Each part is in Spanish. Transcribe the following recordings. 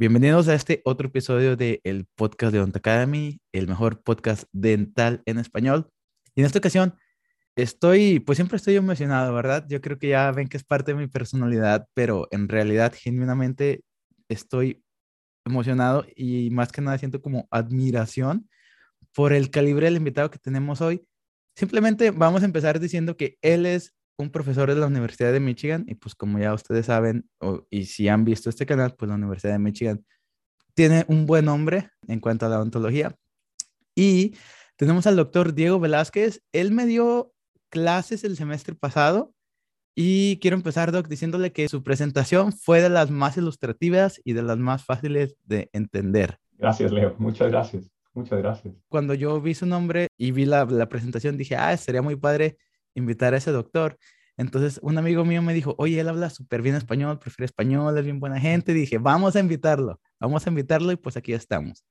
Bienvenidos a este otro episodio de el podcast de Ont Academy, el mejor podcast dental en español. Y en esta ocasión estoy, pues siempre estoy emocionado, ¿verdad? Yo creo que ya ven que es parte de mi personalidad, pero en realidad genuinamente estoy emocionado y más que nada siento como admiración por el calibre del invitado que tenemos hoy. Simplemente vamos a empezar diciendo que él es un profesor de la Universidad de Michigan y pues como ya ustedes saben y si han visto este canal, pues la Universidad de Michigan tiene un buen nombre en cuanto a la odontología. Y tenemos al doctor Diego Velázquez. Él me dio clases el semestre pasado y quiero empezar, Doc, diciéndole que su presentación fue de las más ilustrativas y de las más fáciles de entender. Gracias, Leo. Muchas gracias. Muchas gracias. Cuando yo vi su nombre y vi la, la presentación, dije, ah, sería muy padre invitar a ese doctor. Entonces, un amigo mío me dijo, oye, él habla súper bien español, prefiere español, es bien buena gente. dije, vamos a invitarlo, vamos a invitarlo y pues aquí estamos.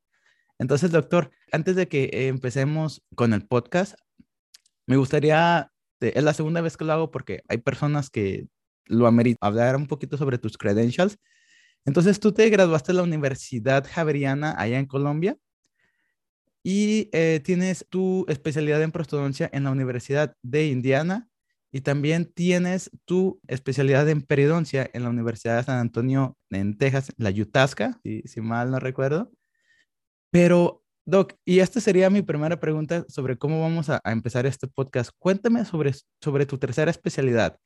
Entonces, doctor, antes de que empecemos con el podcast, me gustaría, es la segunda vez que lo hago porque hay personas que lo ameritan, hablar un poquito sobre tus credentials. Entonces, tú te graduaste de la Universidad Javeriana allá en Colombia y eh, tienes tu especialidad en prostodoncia en la Universidad de Indiana y también tienes tu especialidad en periodoncia en la Universidad de San Antonio en Texas, la Utasca, si, mal no recuerdo. Pero, Doc, y esta sería mi primera pregunta sobre cómo vamos a, empezar este podcast. Cuéntame sobre, sobre tu tercera especialidad,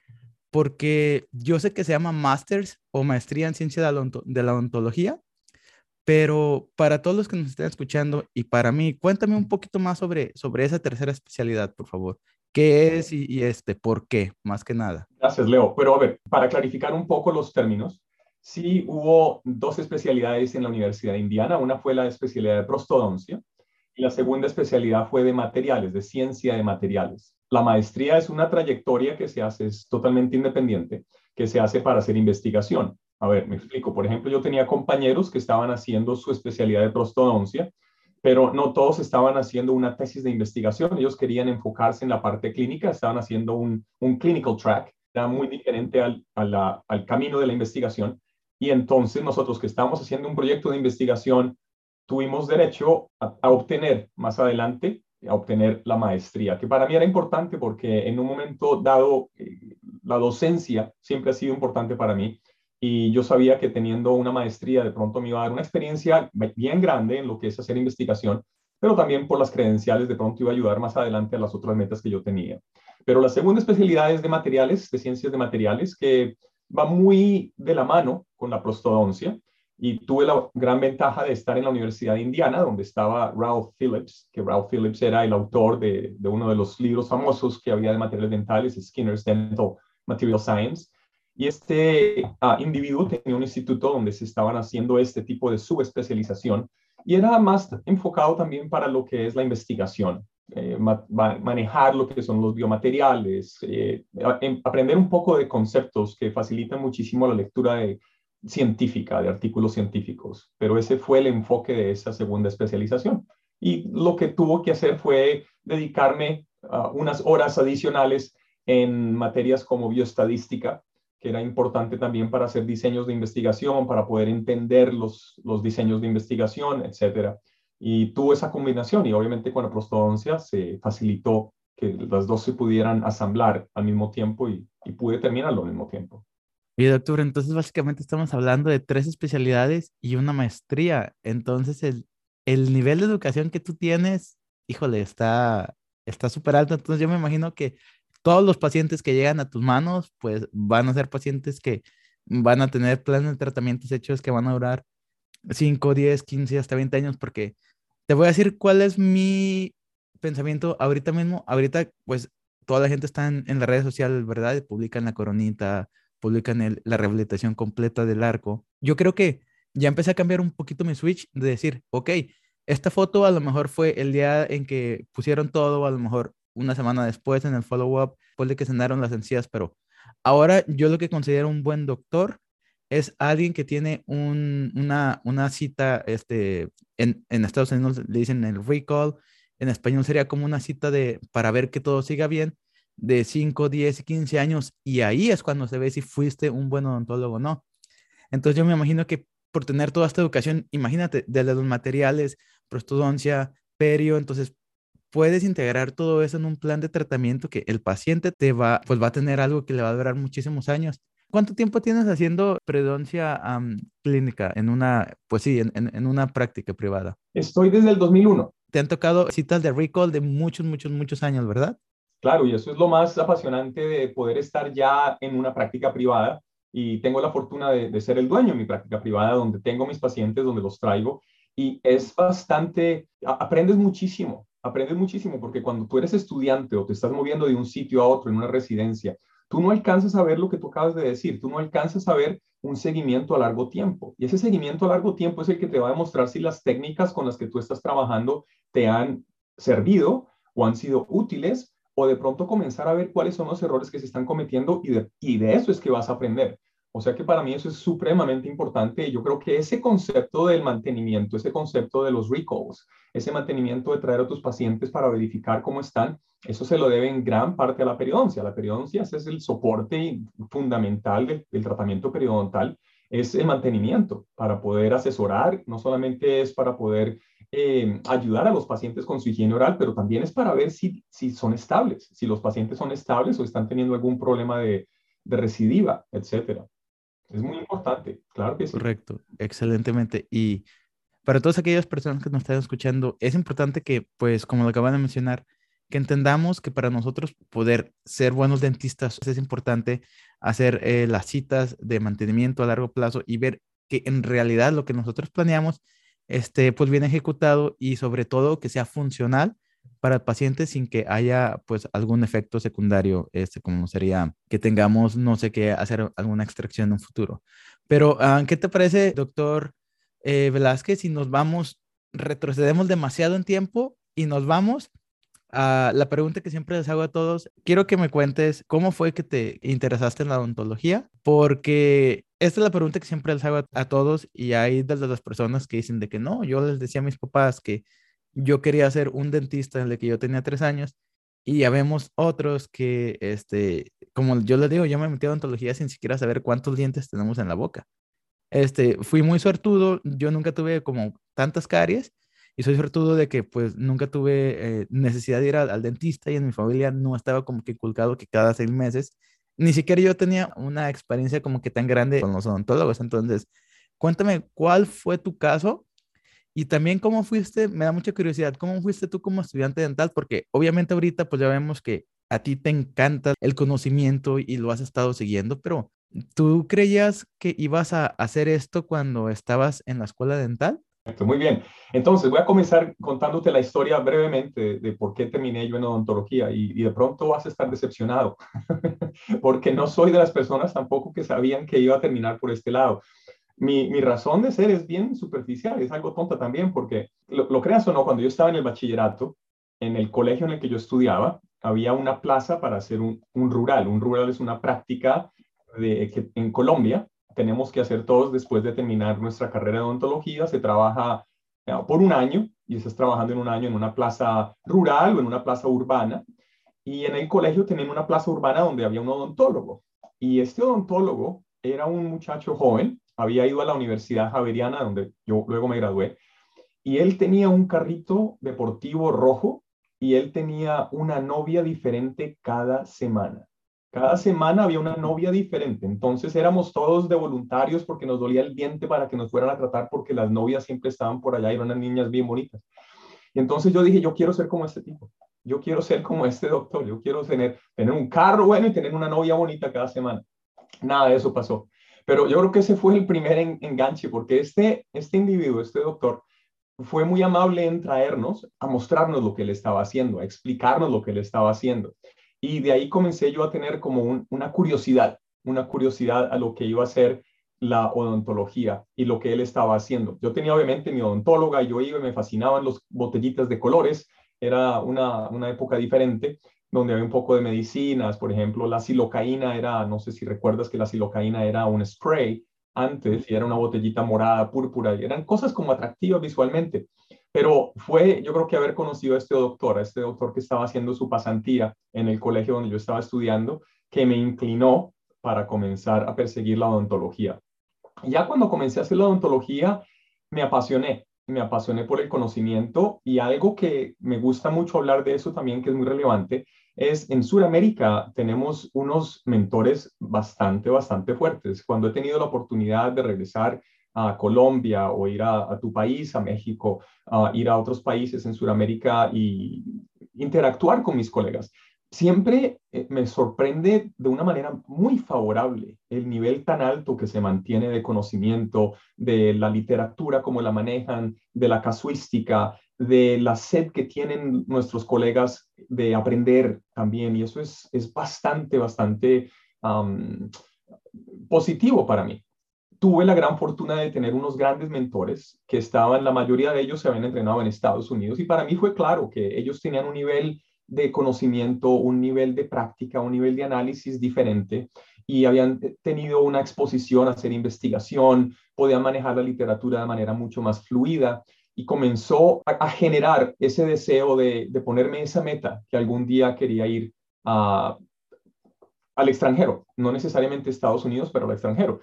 porque yo sé que se llama Masters o Maestría en Ciencia de la Odontología, pero para todos los que nos estén escuchando y para mí, cuéntame un poquito más sobre, sobre esa tercera especialidad, por favor. ¿Qué es y, este por qué, más que nada? Gracias, Leo. Pero a ver, para clarificar un poco los términos, sí hubo dos especialidades en la Universidad de Indiana. Una fue la especialidad de prostodoncia y la segunda especialidad fue de materiales, de ciencia de materiales. La maestría es una trayectoria que se hace, es totalmente independiente, que se hace para hacer investigación. A ver, me explico. Por ejemplo, yo tenía compañeros que estaban haciendo su especialidad de prostodoncia, pero no todos estaban haciendo una tesis de investigación. Ellos querían enfocarse en la parte clínica, estaban haciendo un, un clinical track, era muy diferente al, al camino de la investigación. Y entonces nosotros que estábamos haciendo un proyecto de investigación, tuvimos derecho a, obtener más adelante a obtener la maestría, que para mí era importante porque en un momento dado, eh, la docencia siempre ha sido importante para mí y yo sabía que teniendo una maestría de pronto me iba a dar una experiencia bien grande en lo que es hacer investigación, pero también por las credenciales de pronto iba a ayudar más adelante a las otras metas que yo tenía. Pero la segunda especialidad es de materiales, de ciencias de materiales, que va muy de la mano con la prostodoncia y tuve la gran ventaja de estar en la Universidad de Indiana, donde estaba Ralph Phillips, que Ralph Phillips era el autor de, de uno de los libros famosos que había de materiales dentales, Skinner's Dental Material Science, y este ah, individuo tenía un instituto donde se estaban haciendo este tipo de subespecialización y era más enfocado también para lo que es la investigación, eh, manejar lo que son los biomateriales, eh, em, aprender un poco de conceptos que facilitan muchísimo la lectura científica, de artículos científicos. Pero ese fue el enfoque de esa segunda especialización. Y lo que tuvo que hacer fue dedicarme a unas horas adicionales en materias como bioestadística, que era importante también para hacer diseños de investigación, para poder entender los, los diseños de investigación, etcétera. Y tuvo esa combinación y obviamente con la prostodoncia se facilitó que las dos se pudieran asamblar al mismo tiempo y, y pude terminarlo al mismo tiempo. Y doctor, entonces básicamente estamos hablando de tres especialidades y una maestría. Entonces el, el nivel de educación que tú tienes, híjole, está está súper alto. Entonces yo me imagino que todos los pacientes que llegan a tus manos, pues van a ser pacientes que van a tener planes de tratamientos hechos que van a durar 5, 10, 15, hasta 20 años, porque te voy a decir cuál es mi pensamiento ahorita mismo. Ahorita, pues, toda la gente está en, las redes sociales, ¿verdad? Publican la coronita, publican la rehabilitación completa del arco. Yo creo que ya empecé a cambiar un poquito mi switch de decir, ok, esta foto a lo mejor fue el día en que pusieron todo, a lo mejor una semana después en el follow-up, después de que cenaron las encías, pero ahora yo lo que considero un buen doctor es alguien que tiene una, una cita, este, en, en, Estados Unidos le dicen el recall, en español sería como una cita de, para ver que todo siga bien, de 5, 10 15 años, y ahí es cuando se ve si fuiste un buen odontólogo o no. Entonces yo me imagino que por tener toda esta educación, imagínate, desde los materiales, prostodoncia, perio, entonces puedes integrar todo eso en un plan de tratamiento que el paciente te va, pues va a tener algo que le va a durar muchísimos años. ¿Cuánto tiempo tienes haciendo predoncia clínica en una, pues sí, en, en, una práctica privada? Estoy desde el 2001. Te han tocado citas de recall de muchos, muchos, muchos años, ¿verdad? Claro, y eso es lo más apasionante de poder estar ya en una práctica privada y tengo la fortuna de, de, ser el dueño de mi práctica privada, donde tengo mis pacientes, donde los traigo y es bastante, aprendes muchísimo, aprendes muchísimo porque cuando tú eres estudiante o te estás moviendo de un sitio a otro en una residencia, tú no alcanzas a ver lo que tú acabas de decir, tú no alcanzas a ver un seguimiento a largo tiempo. Y ese seguimiento a largo tiempo es el que te va a demostrar si las técnicas con las que tú estás trabajando te han servido o han sido útiles o de pronto comenzar a ver cuáles son los errores que se están cometiendo y de, y de eso es que vas a aprender. O sea que para mí eso es supremamente importante y yo creo que ese concepto del mantenimiento, ese concepto de los recalls, ese mantenimiento de traer a tus pacientes para verificar cómo están, eso se lo debe en gran parte a la periodoncia. La periodoncia es el soporte fundamental del, tratamiento periodontal, es el mantenimiento para poder asesorar, no solamente es para poder eh, ayudar a los pacientes con su higiene oral, pero también es para ver si, si son estables, si los pacientes son estables o están teniendo algún problema de, de recidiva, etcétera. Es muy importante, claro que sí. Correcto, excelentemente. Y para todas aquellas personas que nos están escuchando, es importante que, pues, como lo acaban de mencionar, que entendamos que para nosotros poder ser buenos dentistas es importante hacer eh, las citas de mantenimiento a largo plazo y ver que en realidad lo que nosotros planeamos este, pues bien ejecutado y sobre todo que sea funcional para el paciente sin que haya pues algún efecto secundario, este, como sería que tengamos, no sé qué, hacer alguna extracción en un futuro. Pero, ah, ¿qué te parece, doctor eh, Velázquez, si nos vamos, retrocedemos demasiado en tiempo y nos vamos a la pregunta que siempre les hago a todos? Quiero que me cuentes cómo fue que te interesaste en la odontología, porque esta es la pregunta que siempre les hago a, a todos y hay de las personas que dicen de que no, yo les decía a mis papás que yo quería ser un dentista en el que yo tenía tres años y ya vemos otros que, este, como yo les digo, yo me metí a odontología sin siquiera saber cuántos dientes tenemos en la boca. Este, fui muy suertudo, yo nunca tuve como tantas caries y soy suertudo de que pues nunca tuve eh, necesidad de ir al, dentista y en mi familia no estaba como que inculcado que cada seis meses, ni siquiera yo tenía una experiencia como que tan grande con los odontólogos. Entonces, cuéntame, ¿cuál fue tu caso y también cómo fuiste, me da mucha curiosidad, cómo fuiste tú como estudiante dental, porque obviamente ahorita pues ya vemos que a ti te encanta el conocimiento y lo has estado siguiendo, pero ¿tú creías que ibas a hacer esto cuando estabas en la escuela dental? Muy bien. Entonces, voy a comenzar contándote la historia brevemente de, por qué terminé yo en odontología y, y de pronto vas a estar decepcionado, porque no soy de las personas tampoco que sabían que iba a terminar por este lado mi, razón de ser es bien superficial, es algo tonta también, porque lo, creas o no, cuando yo estaba en el bachillerato, en el colegio en el que yo estudiaba, había una plaza para hacer un, rural. Un rural es una práctica de, que en Colombia tenemos que hacer todos después de terminar nuestra carrera de odontología. Se trabaja eh, por un año y estás trabajando en un año en una plaza rural o en una plaza urbana. Y en el colegio tenían una plaza urbana donde había un odontólogo. Y este odontólogo era un muchacho joven había ido a la Universidad Javeriana, donde yo luego me gradué, y él tenía un carrito deportivo rojo y él tenía una novia diferente cada semana. Cada semana había una novia diferente. Entonces éramos todos de voluntarios porque nos dolía el diente para que nos fueran a tratar porque las novias siempre estaban por allá y eran unas niñas bien bonitas. Y entonces yo dije, yo quiero ser como este tipo. Yo quiero ser como este doctor. Yo quiero tener, tener un carro bueno y tener una novia bonita cada semana. Nada de eso pasó. Pero yo creo que ese fue el primer enganche, porque este, este individuo, este doctor, fue muy amable en traernos a mostrarnos lo que él estaba haciendo, a explicarnos lo que él estaba haciendo. Y de ahí comencé yo a tener como una curiosidad, una curiosidad a lo que iba a ser la odontología y lo que él estaba haciendo. Yo tenía obviamente mi odontóloga, yo iba y me fascinaban los botellitas de colores, era una, una época diferente, donde había un poco de medicinas, por ejemplo, la silocaína era, no sé si recuerdas que la silocaína era un spray antes y era una botellita morada, púrpura, y eran cosas como atractivas visualmente. Pero fue, yo creo que haber conocido a este doctor, a este doctor que estaba haciendo su pasantía en el colegio donde yo estaba estudiando, que me inclinó para comenzar a perseguir la odontología. Ya cuando comencé a hacer la odontología, me apasioné, me apasioné por el conocimiento y algo que me gusta mucho hablar de eso también, que es muy relevante, es en Sudamérica tenemos unos mentores bastante, bastante fuertes. Cuando he tenido la oportunidad de regresar a Colombia o ir a, tu país, a México, a ir a otros países en Sudamérica y interactuar con mis colegas, siempre eh, me sorprende de una manera muy favorable el nivel tan alto que se mantiene de conocimiento, de la literatura, cómo la manejan, de la casuística, de la sed que tienen nuestros colegas de aprender también. Y eso es, es bastante, bastante positivo para mí. Tuve la gran fortuna de tener unos grandes mentores que estaban, la mayoría de ellos se habían entrenado en Estados Unidos y para mí fue claro que ellos tenían un nivel de conocimiento, un nivel de práctica, un nivel de análisis diferente y habían tenido una exposición a hacer investigación, podían manejar la literatura de manera mucho más fluida y comenzó a, generar ese deseo de, ponerme esa meta que algún día quería ir al extranjero, no necesariamente Estados Unidos, pero al extranjero.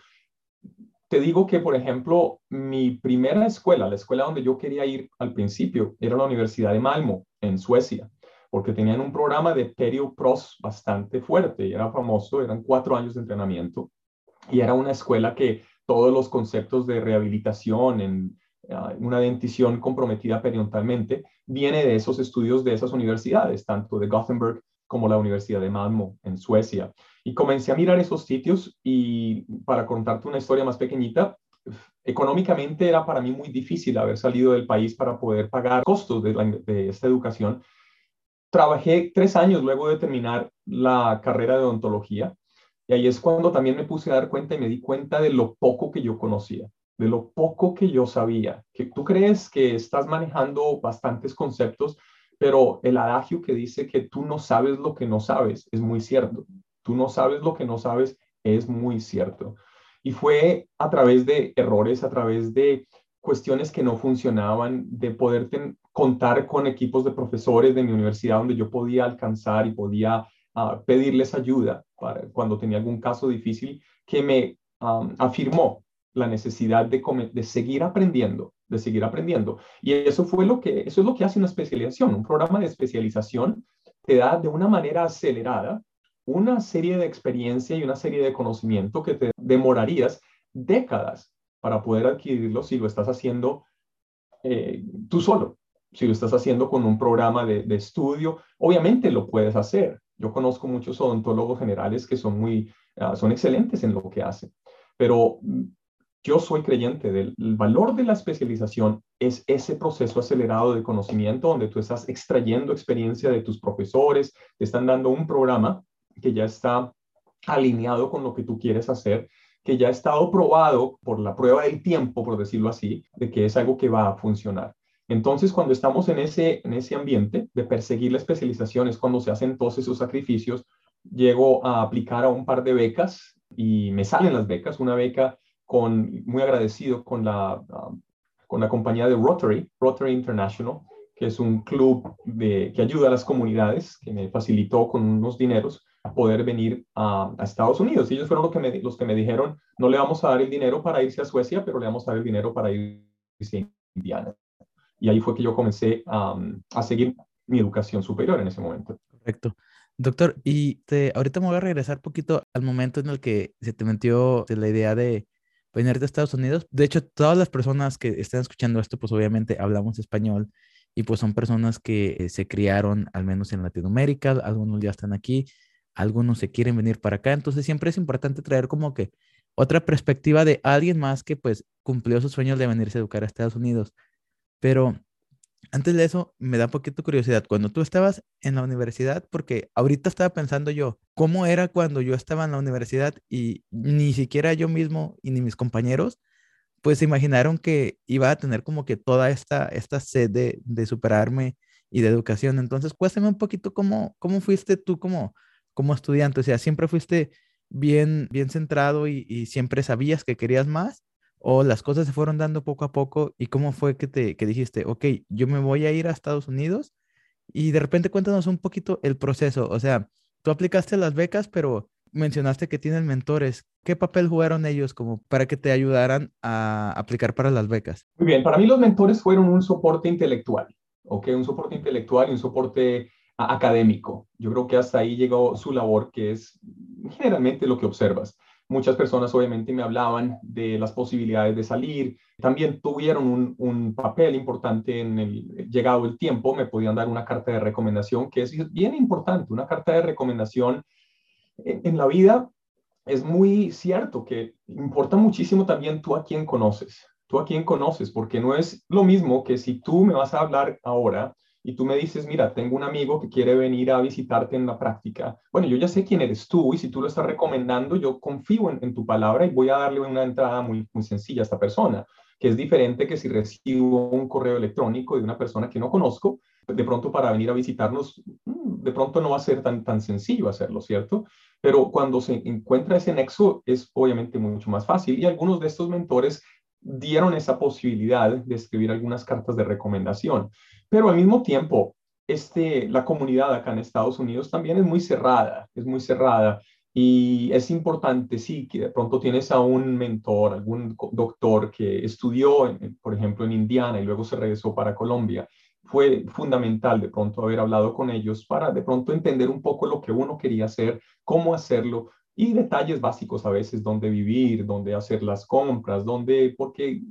Te digo que, por ejemplo, mi primera escuela, la escuela donde yo quería ir al principio, era la Universidad de Malmo, en Suecia porque tenían un programa de Perio Pros bastante fuerte y era famoso, eran cuatro años de entrenamiento y era una escuela que todos los conceptos de rehabilitación en una dentición comprometida periodontalmente viene de esos estudios de esas universidades, tanto de Gothenburg como la Universidad de Malmo en Suecia. Y comencé a mirar esos sitios y para contarte una historia más pequeñita, económicamente era para mí muy difícil haber salido del país para poder pagar costos de, de esta educación Trabajé tres años luego de terminar la carrera de odontología y ahí es cuando también me puse a dar cuenta y me di cuenta de lo poco que yo conocía, de lo poco que yo sabía. Que tú crees que estás manejando bastantes conceptos, pero el adagio que dice que tú no sabes lo que no sabes es muy cierto. Tú no sabes lo que no sabes es muy cierto. Y fue a través de errores, a través de cuestiones que no funcionaban, de poder contar con equipos de profesores de mi universidad donde yo podía alcanzar y podía ah, pedirles ayuda para, cuando tenía algún caso difícil, que me afirmó la necesidad de, seguir aprendiendo, de seguir aprendiendo. Y eso fue lo que, eso es lo que hace una especialización. Un programa de especialización te da de una manera acelerada una serie de experiencia y una serie de conocimiento que te demorarías décadas para poder adquirirlo si lo estás haciendo eh, tú solo, si lo estás haciendo con un programa de, estudio, obviamente lo puedes hacer. Yo conozco muchos odontólogos generales que son muy, ah, son excelentes en lo que hacen, pero yo soy creyente del valor de la especialización es ese proceso acelerado de conocimiento donde tú estás extrayendo experiencia de tus profesores, te están dando un programa que ya está alineado con lo que tú quieres hacer que ya ha estado probado por la prueba del tiempo, por decirlo así, de que es algo que va a funcionar. Entonces, cuando estamos en ese, en ese ambiente de perseguir la especialización, es cuando se hacen todos esos sacrificios. Llego a aplicar a un par de becas y me salen las becas. Una beca con, muy agradecido con la, um, con la compañía de Rotary, Rotary International, que es un club de, que ayuda a las comunidades, que me facilitó con unos dineros a poder venir a, Estados Unidos. ellos fueron los que, me, los que me dijeron, no le vamos a dar el dinero para irse a Suecia, pero le vamos a dar el dinero para irse a Indiana. Y ahí fue que yo comencé a seguir mi educación superior en ese momento. Correcto. Doctor, y te, ahorita me voy a regresar poquito al momento en el que se te metió la idea de venir a Estados Unidos. De hecho, todas las personas que están escuchando esto, pues obviamente hablamos español y pues son personas que se criaron al menos en Latinoamérica, algunos ya están aquí algunos se quieren venir para acá, entonces siempre es importante traer como que otra perspectiva de alguien más que pues cumplió sus sueños de venirse a educar a Estados Unidos. Pero antes de eso, me da un poquito curiosidad, cuando tú estabas en la universidad, porque ahorita estaba pensando yo, ¿cómo era cuando yo estaba en la universidad y ni siquiera yo mismo y ni mis compañeros, pues se imaginaron que iba a tener como que toda esta, esta sed de, superarme y de educación. Entonces, cuéntame un poquito cómo, cómo fuiste tú como como estudiante? O sea, ¿siempre fuiste bien, bien centrado y, siempre sabías que querías más? ¿O las cosas se fueron dando poco a poco? ¿Y cómo fue que te que dijiste, ok, yo me voy a ir a Estados Unidos? Y de repente cuéntanos un poquito el proceso. O sea, tú aplicaste las becas, pero mencionaste que tienen mentores. ¿Qué papel jugaron ellos como para que te ayudaran a aplicar para las becas? Muy bien, para mí los mentores fueron un soporte intelectual, ¿ok? Un soporte intelectual y un soporte académico. Yo creo que hasta ahí llegó su labor, que es generalmente lo que observas. Muchas personas obviamente me hablaban de las posibilidades de salir. También tuvieron un, papel importante en el llegado el tiempo. Me podían dar una carta de recomendación, que es bien importante. Una carta de recomendación en, en la vida es muy cierto que importa muchísimo también tú a quién conoces. Tú a quién conoces, porque no es lo mismo que si tú me vas a hablar ahora y tú me dices, mira, tengo un amigo que quiere venir a visitarte en la práctica, bueno, yo ya sé quién eres tú y si tú lo estás recomendando, yo confío en, tu palabra y voy a darle una entrada muy, muy sencilla a esta persona, que es diferente que si recibo un correo electrónico de una persona que no conozco, de pronto para venir a visitarnos, mm, de pronto no va a ser tan, tan sencillo hacerlo, ¿cierto? Pero cuando se encuentra ese nexo es obviamente mucho más fácil y algunos de estos mentores dieron esa posibilidad de escribir algunas cartas de recomendación. Pero al mismo tiempo, este, la comunidad acá en Estados Unidos también es muy cerrada, es muy cerrada. Y es importante, sí, que de pronto tienes a un mentor, algún doctor que estudió, por ejemplo, en Indiana y luego se regresó para Colombia. Fue fundamental de pronto haber hablado con ellos para de pronto entender un poco lo que uno quería hacer, cómo hacerlo, y detalles básicos a veces, dónde vivir, dónde hacer las compras, dónde, porque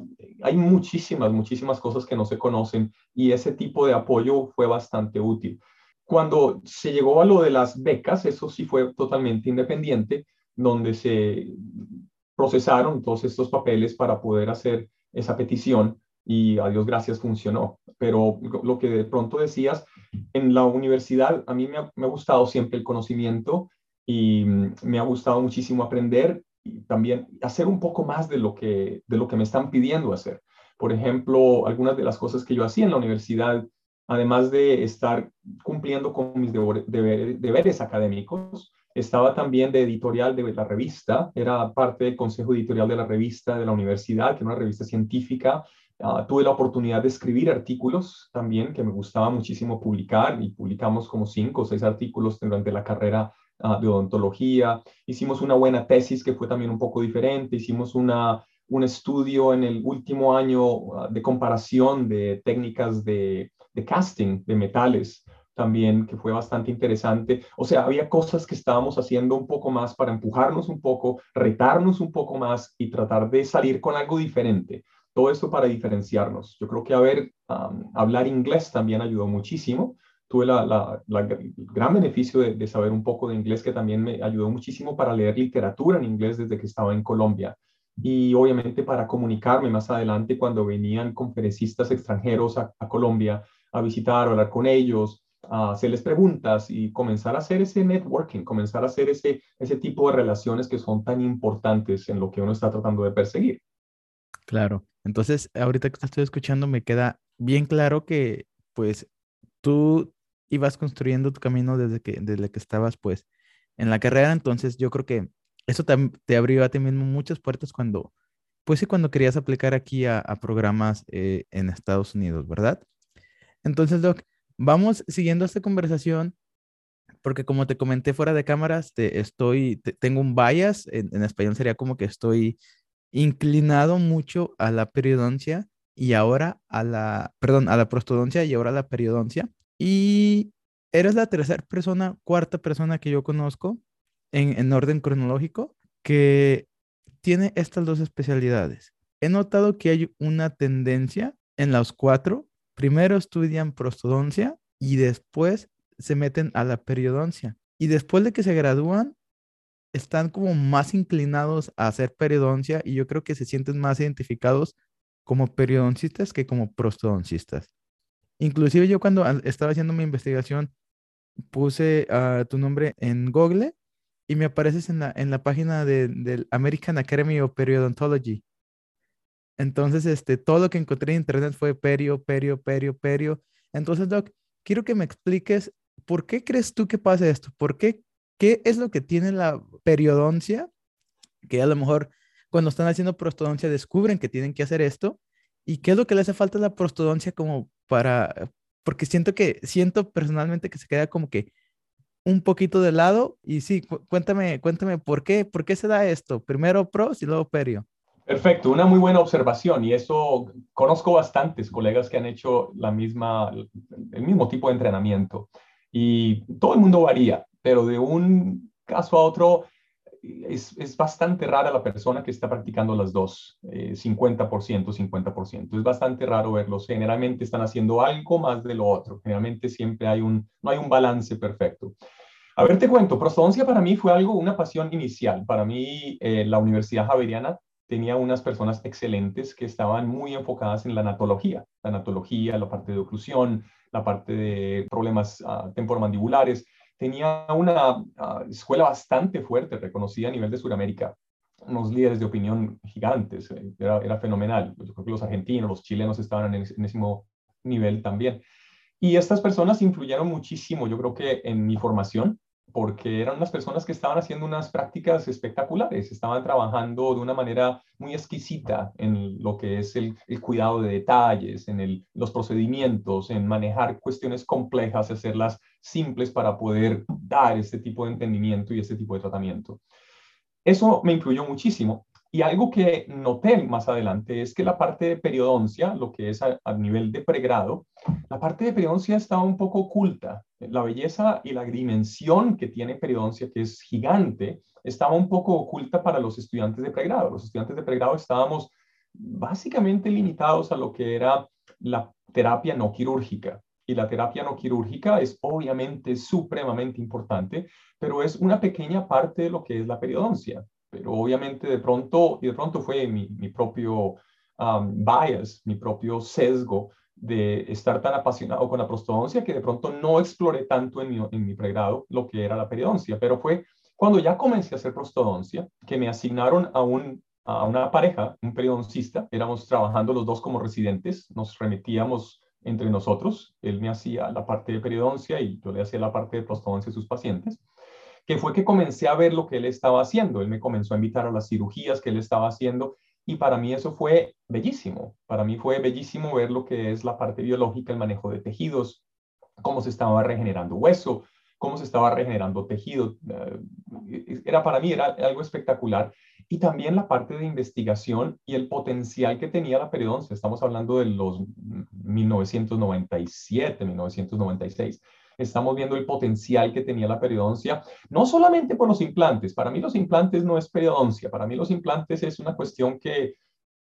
hay muchísimas, muchísimas cosas que no se conocen y ese tipo de apoyo fue bastante útil. Cuando se llegó a lo de las becas, eso sí fue totalmente independiente, donde se procesaron todos estos papeles para poder hacer esa petición y a Dios gracias funcionó. Pero lo que de pronto decías, en la universidad a mí me ha, me ha gustado siempre el conocimiento y mm, me ha gustado muchísimo aprender y también hacer un poco más de lo que, de lo que me están pidiendo hacer. Por ejemplo, algunas de las cosas que yo hacía en la universidad, además de estar cumpliendo con mis deberes, académicos, estaba también de editorial de la revista, era parte del consejo editorial de la revista de la universidad, que era una revista científica. Ah, tuve la oportunidad de escribir artículos también, que me gustaba muchísimo publicar, y publicamos como cinco o seis artículos durante la carrera Ah, de odontología. Hicimos una buena tesis que fue también un poco diferente. Hicimos una, un estudio en el último año ah, de comparación de técnicas de, de casting de metales también, que fue bastante interesante. O sea, había cosas que estábamos haciendo un poco más para empujarnos un poco, retarnos un poco más y tratar de salir con algo diferente. Todo esto para diferenciarnos. Yo creo que a ver, hablar inglés también ayudó muchísimo tuve la, gran beneficio de, saber un poco de inglés que también me ayudó muchísimo para leer literatura en inglés desde que estaba en Colombia y obviamente para comunicarme más adelante cuando venían conferencistas extranjeros a, Colombia a visitar o hablar con ellos, a hacerles preguntas y comenzar a hacer ese networking, comenzar a hacer ese, ese tipo de relaciones que son tan importantes en lo que uno está tratando de perseguir. Claro, entonces ahorita que te estoy escuchando me queda bien claro que pues tú y vas construyendo tu camino desde que, desde que estabas pues en la carrera, entonces yo creo que eso te, abrió a ti mismo muchas puertas cuando, pues sí, cuando querías aplicar aquí a, programas eh, en Estados Unidos, ¿verdad? Entonces, Doc, vamos siguiendo esta conversación porque como te comenté fuera de cámaras, te estoy, tengo un bias, en, en, español sería como que estoy inclinado mucho a la periodoncia y ahora a la, perdón, a la prostodoncia y ahora a la periodoncia. Y eres la tercera persona, cuarta persona que yo conozco en, en orden cronológico que tiene estas dos especialidades. He notado que hay una tendencia en los cuatro. Primero estudian prostodoncia y después se meten a la periodoncia. Y después de que se gradúan, están como más inclinados a hacer periodoncia y yo creo que se sienten más identificados como periodoncistas que como prostodoncistas. Inclusive yo cuando estaba haciendo mi investigación puse uh, tu nombre en Google y me apareces en la, en la página del American Academy of Periodontology. Entonces, este, todo lo que encontré en internet fue perio, perio, perio, perio. Entonces, Doc, quiero que me expliques por qué crees tú que pasa esto. ¿Por qué? ¿Qué es lo que tiene la periodoncia? Que a lo mejor cuando están haciendo prostodoncia descubren que tienen que hacer esto y qué es lo que le hace falta a la prostodoncia como para, porque siento que, siento personalmente que se queda como que un poquito de lado y sí, cuéntame, cuéntame por qué, por qué se da esto. Primero pros y luego perio. Perfecto, una muy buena observación y eso conozco bastantes colegas que han hecho la misma, el mismo tipo de entrenamiento y todo el mundo varía, pero de un caso a otro es, es, bastante rara la persona que está practicando las dos, 50%, 50%. Es bastante raro verlos. Generalmente están haciendo algo más de lo otro. Generalmente siempre hay un, no hay un balance perfecto. A ver, te cuento, prostodoncia para mí fue algo, una pasión inicial. Para mí, eh, la Universidad Javeriana tenía unas personas excelentes que estaban muy enfocadas en la anatología, la anatología, la parte de oclusión, la parte de problemas uh, temporomandibulares tenía una ah, escuela bastante fuerte, reconocida a nivel de Sudamérica, unos líderes de opinión gigantes, eh, era, fenomenal. Yo creo que los argentinos, los chilenos estaban en, ese mismo nivel también. Y estas personas influyeron muchísimo, yo creo que en mi formación, porque eran unas personas que estaban haciendo unas prácticas espectaculares, estaban trabajando de una manera muy exquisita en lo que es el, cuidado de detalles, en los procedimientos, en manejar cuestiones complejas, hacerlas simples para poder dar este tipo de entendimiento y este tipo de tratamiento. Eso me influyó muchísimo y algo que noté más adelante es que la parte de periodoncia, lo que es a, nivel de pregrado, la parte de periodoncia estaba un poco oculta. La belleza y la dimensión que tiene periodoncia, que es gigante, estaba un poco oculta para los estudiantes de pregrado. Los estudiantes de pregrado estábamos básicamente limitados a lo que era la terapia no quirúrgica. Y la terapia no quirúrgica es obviamente supremamente importante, pero es una pequeña parte de lo que es la periodoncia pero obviamente de pronto, y de pronto fue mi, propio um, bias, mi propio sesgo de estar tan apasionado con la prostodoncia que de pronto no exploré tanto en mi, en mi pregrado lo que era la periodoncia, pero fue cuando ya comencé a hacer prostodoncia que me asignaron a, un, a una pareja, un periodoncista, éramos trabajando los dos como residentes, nos remitíamos entre nosotros, él me hacía la parte de periodoncia y yo le hacía la parte de prostodoncia a sus pacientes que fue que comencé a ver lo que él estaba haciendo. Él me comenzó a invitar a las cirugías que él estaba haciendo y para mí eso fue bellísimo. Para mí fue bellísimo ver lo que es la parte biológica, el manejo de tejidos, cómo se estaba regenerando hueso, cómo se estaba regenerando tejido. Eh, era para mí era algo espectacular. Y también la parte de investigación y el potencial que tenía la periodoncia. Estamos hablando de los 1997, 1996 estamos viendo el potencial que tenía la periodoncia, no solamente por los implantes, para mí los implantes no es periodoncia, para mí los implantes es una cuestión que,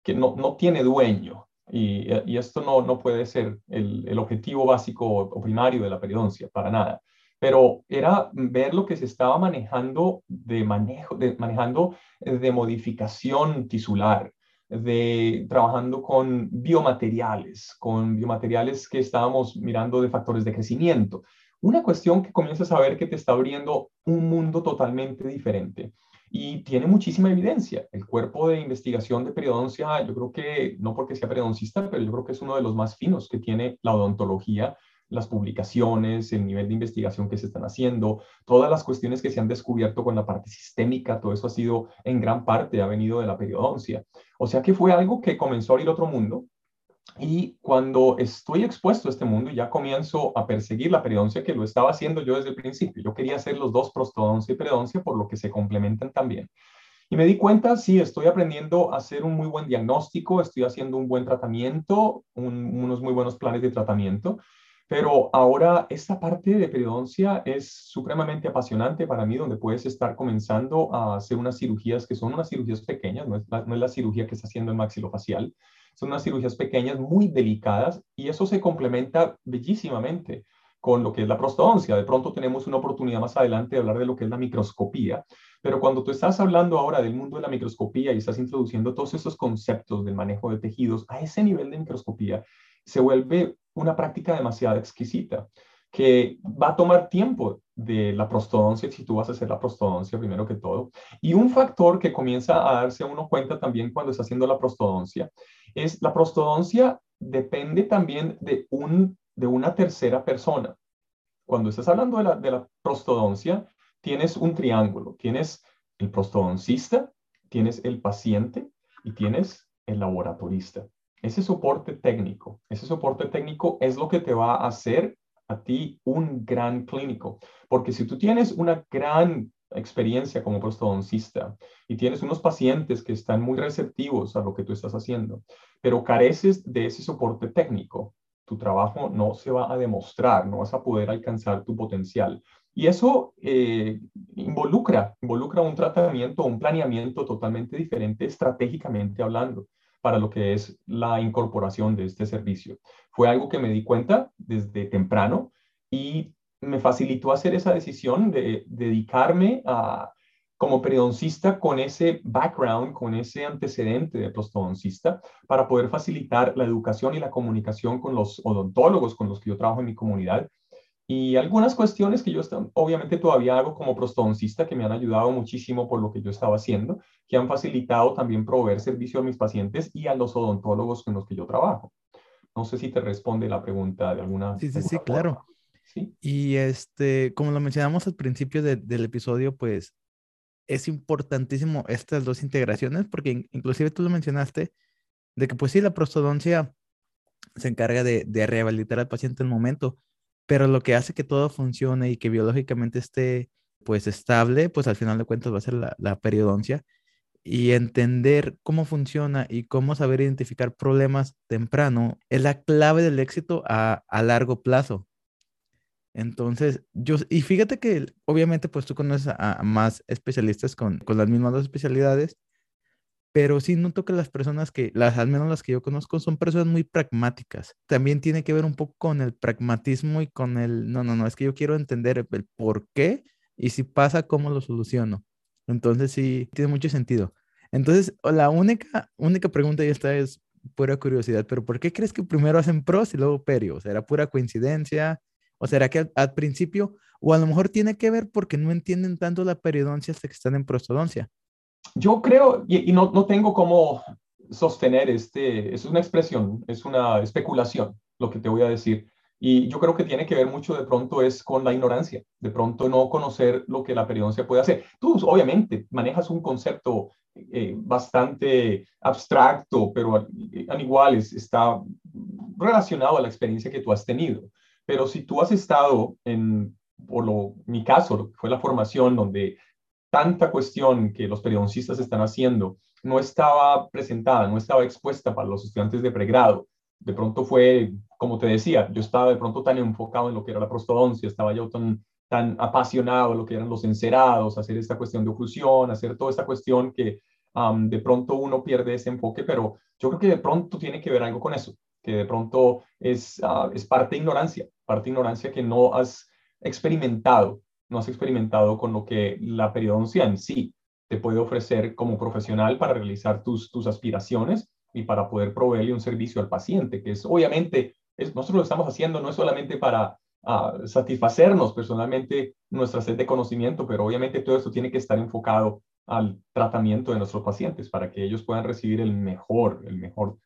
que no, no tiene dueño. Y, y esto no, no puede ser el, el objetivo básico o primario de la periodoncia, para nada pero era ver lo que se estaba manejando de manejo, de, manejando de modificación tisular, de trabajando con biomateriales, con biomateriales que estábamos mirando de factores de crecimiento una cuestión que comienzas a ver que te está abriendo un mundo totalmente diferente. Y tiene muchísima evidencia. El cuerpo de investigación de periodoncia, yo creo que, no porque sea periodoncista, pero yo creo que es uno de los más finos que tiene la odontología, las publicaciones, el nivel de investigación que se están haciendo, todas las cuestiones que se han descubierto con la parte sistémica, todo eso ha sido en gran parte, ha venido de la periodoncia. O sea que fue algo que comenzó a abrir otro mundo y cuando estoy expuesto a este mundo ya comienzo a perseguir la periodoncia, que lo estaba haciendo yo desde el principio, yo quería hacer los dos, prostodoncia y periodoncia, por lo que se complementan también. Y me di cuenta, sí, estoy aprendiendo a hacer un muy buen diagnóstico, estoy haciendo un buen tratamiento, unos muy buenos planes de tratamiento, pero ahora esta parte de periodoncia es supremamente apasionante para mí, donde puedes estar comenzando a hacer unas cirugías que son unas cirugías pequeñas, no es la, no es la cirugía que está haciendo el maxilofacial, son unas cirugías pequeñas muy delicadas y eso se complementa bellísimamente con lo que es la prostodoncia. De pronto tenemos una oportunidad más adelante de hablar de lo que es la microscopía, pero cuando tú estás hablando ahora del mundo de la microscopía y estás introduciendo todos esos conceptos del manejo de tejidos a ese nivel de microscopía, se vuelve una práctica demasiado exquisita que va a tomar tiempo de la prostodoncia, si tú vas a hacer la prostodoncia primero que todo. Y un factor que comienza a darse uno cuenta también cuando está haciendo la prostodoncia es la prostodoncia depende también de, un, de una tercera persona. Cuando estás hablando de la, de la prostodoncia, tienes un triángulo. Tienes el prostodoncista, tienes el paciente y tienes el laboratorista. Ese soporte técnico, ese soporte técnico es lo que te va a hacer a ti un gran clínico, Porque si tú tienes una gran experiencia como prostodoncista y tienes unos pacientes que están muy receptivos a lo que tú estás haciendo, pero careces de ese soporte técnico, tu trabajo no se va a demostrar, no vas a poder alcanzar tu potencial. Y eso eh, involucra, involucra un tratamiento, un planeamiento totalmente diferente estratégicamente hablando para lo que es la incorporación de este servicio. Fue algo que me di cuenta desde temprano y me facilitó hacer esa decisión de, dedicarme a, como periodoncista con ese background, con ese antecedente de prostodoncista, para poder facilitar la educación y la comunicación con los odontólogos con los que yo trabajo en mi comunidad. Y algunas cuestiones que yo obviamente todavía hago como prostodoncista que me han ayudado muchísimo por lo que yo estaba haciendo, que han facilitado también proveer servicio a mis pacientes y a los odontólogos con los que yo trabajo. No sé si te responde la pregunta de alguna. Sí, sí, sí, claro. Y este, como lo mencionamos al principio del episodio, pues es importantísimo estas dos integraciones, porque inclusive tú lo mencionaste, de que pues sí, la prostodoncia se encarga de, rehabilitar al paciente en el momento, pero lo que hace que todo funcione y que biológicamente esté pues estable, pues al final de cuentas va a ser la, periodoncia y entender cómo funciona y cómo saber identificar problemas temprano es la clave del éxito a, a largo plazo. Entonces, yo, y fíjate que obviamente pues tú conoces a, más especialistas con, con, las mismas dos especialidades, pero sí noto que las personas que, las, al menos las que yo conozco, son personas muy pragmáticas. También tiene que ver un poco con el pragmatismo y con el, no, no, no, es que yo quiero entender el, por qué y si pasa, cómo lo soluciono. Entonces sí, tiene mucho sentido. Entonces, la única, única pregunta y esta es pura curiosidad, pero ¿por qué crees que primero hacen pros y luego perio? ¿Será pura coincidencia? ¿O será que al, principio, o a lo mejor tiene que ver porque no entienden tanto la periodoncia hasta que están en prostodoncia? Yo creo, y, no, no, tengo cómo sostener este, es una expresión, es una especulación lo que te voy a decir. Y yo creo que tiene que ver mucho de pronto es con la ignorancia, de pronto no conocer lo que la periodoncia puede hacer. Tú obviamente manejas un concepto eh, bastante abstracto, pero al igual está relacionado a la experiencia que tú has tenido. Pero si tú has estado en, por lo, mi caso, fue la formación donde tanta cuestión que los periodoncistas están haciendo no estaba presentada, no estaba expuesta para los estudiantes de pregrado. De pronto fue, como te decía, yo estaba de pronto tan enfocado en lo que era la prostodoncia, estaba yo tan, tan apasionado en lo que eran los encerados, hacer esta cuestión de oclusión, hacer toda esta cuestión que de pronto uno pierde ese enfoque, pero yo creo que de pronto tiene que ver algo con eso que de pronto es, ah, es parte de ignorancia, parte de ignorancia que no has experimentado, no has experimentado con lo que la periodoncia en sí te puede ofrecer como profesional para realizar tus, tus aspiraciones y para poder proveerle un servicio al paciente, que es obviamente, es, nosotros lo estamos haciendo no es solamente para ah, satisfacernos personalmente nuestra sed de conocimiento, pero obviamente todo esto tiene que estar enfocado al tratamiento de nuestros pacientes para que ellos puedan recibir el mejor, el mejor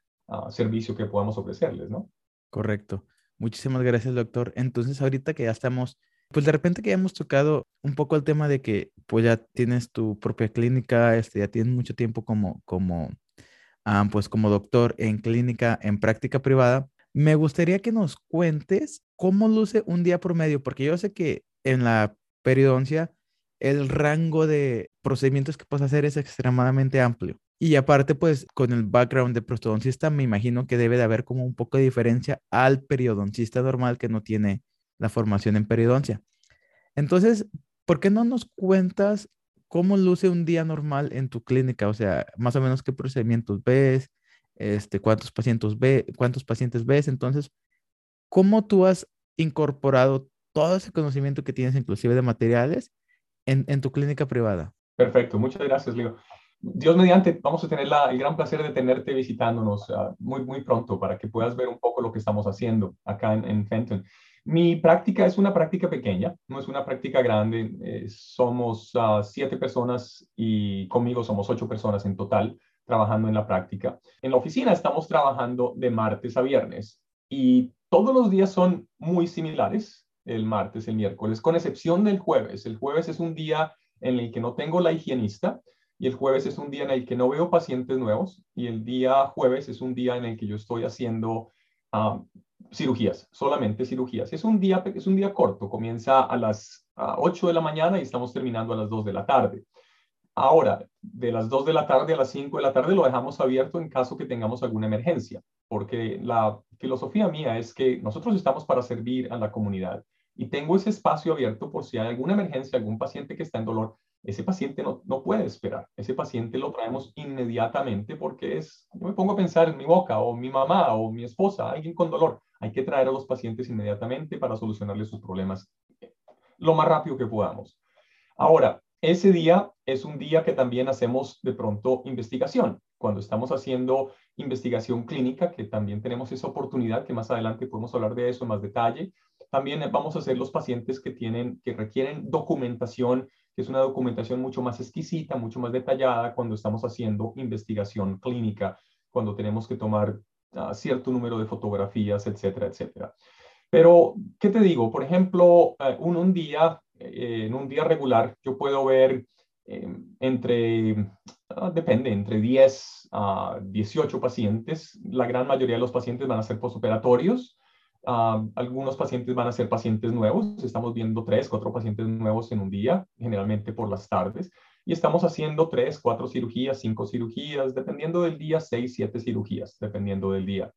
servicio que podamos ofrecerles, ¿no? Correcto. Muchísimas gracias, doctor. Entonces, ahorita que ya estamos, pues de repente que hemos tocado un poco el tema de que pues ya tienes tu propia clínica, este, ya tienes mucho tiempo como, como, ah, pues como doctor en clínica, en práctica privada, me gustaría que nos cuentes cómo luce un día promedio, porque yo sé que en la periodoncia el rango de procedimientos que puedes hacer es extremadamente amplio. Y aparte, pues con el background de prostodoncista, me imagino que debe de haber como un poco de diferencia al periodoncista normal que no tiene la formación en periodoncia. Entonces, ¿por qué no nos cuentas cómo luce un día normal en tu clínica? O sea, más o menos qué procedimientos ves, este, cuántos pacientes, ve, cuántos pacientes ves. Entonces, ¿cómo tú has incorporado todo ese conocimiento que tienes, inclusive de materiales, en, en tu clínica privada? Perfecto, muchas gracias, Leo. Dios mediante, vamos a tener el gran placer de tenerte visitándonos ah, muy, muy pronto para que puedas ver un poco lo que estamos haciendo acá en, Fenton. Mi práctica es una práctica pequeña, no es una práctica grande. Eh, somos ah, siete personas y conmigo somos ocho personas en total trabajando en la práctica. En la oficina estamos trabajando de martes a viernes y todos los días son muy similares, el martes, el miércoles, con excepción del jueves. El jueves es un día en el que no tengo la higienista, y el jueves es un día en el que no veo pacientes nuevos y el día jueves es un día en el que yo estoy haciendo ah, cirugías, solamente cirugías. Es un día, es un día corto, comienza a las 8 de la mañana y estamos terminando a las 2 de la tarde. Ahora, de las 2 de la tarde a las 5 de la tarde lo dejamos abierto en caso que tengamos alguna emergencia, porque la filosofía mía es que nosotros estamos para servir a la comunidad y tengo ese espacio abierto por si hay alguna emergencia, algún paciente que está en dolor, ese paciente no, no puede esperar, ese paciente lo traemos inmediatamente porque es, yo me pongo a pensar en mi boca o mi mamá o mi esposa, alguien con dolor, hay que traer a los pacientes inmediatamente para solucionarles sus problemas lo más rápido que podamos. Ahora, ese día es un día que también hacemos de pronto investigación. Cuando estamos haciendo investigación clínica, que también tenemos esa oportunidad, que más adelante podemos hablar de eso en más detalle, también vamos a hacer los pacientes que tienen, que requieren documentación, que es una documentación mucho más exquisita, mucho más detallada cuando estamos haciendo investigación clínica, cuando tenemos que tomar uh, cierto número de fotografías, etcétera, etcétera. Pero, ¿qué te digo? Por ejemplo, uh, un, un, día, eh, en un día regular, yo puedo ver eh, entre, uh, depende, entre 10 a 18 pacientes. La gran mayoría de los pacientes van a ser postoperatorios algunos pacientes van a ser pacientes nuevos, estamos viendo tres, cuatro pacientes nuevos en un día, generalmente por las tardes, y estamos haciendo tres, cuatro cirugías, cinco cirugías, dependiendo del día, seis, siete cirugías, dependiendo del día.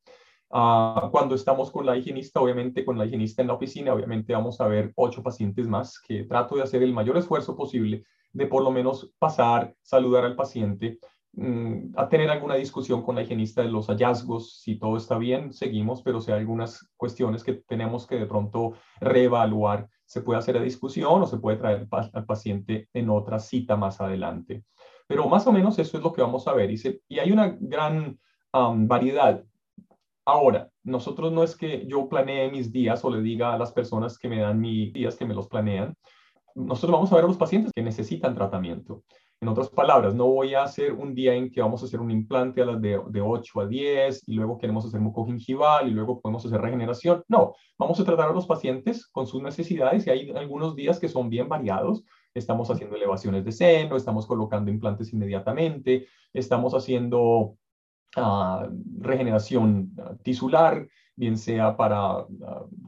Uh, cuando estamos con la higienista, obviamente con la higienista en la oficina, obviamente vamos a ver ocho pacientes más que trato de hacer el mayor esfuerzo posible de por lo menos pasar, saludar al paciente, Mm, a tener alguna discusión con la higienista de los hallazgos, si todo está bien, seguimos, pero si hay algunas cuestiones que tenemos que de pronto reevaluar, se puede hacer la discusión o se puede traer al paciente en otra cita más adelante. Pero más o menos eso es lo que vamos a ver. Y, y hay una gran variedad. Ahora, nosotros no es que yo planee mis días o le diga a las personas que me dan mis días que me los planean. Nosotros vamos a ver a los pacientes que necesitan tratamiento. En otras palabras, no voy a hacer un día en que vamos a hacer un implante a las de, de 8 a 10 y luego queremos hacer mucogingival y luego podemos hacer regeneración. No, vamos a tratar a los pacientes con sus necesidades y hay algunos días que son bien variados. Estamos haciendo elevaciones de seno, estamos colocando implantes inmediatamente, estamos haciendo uh, regeneración uh, tisular, bien sea para uh,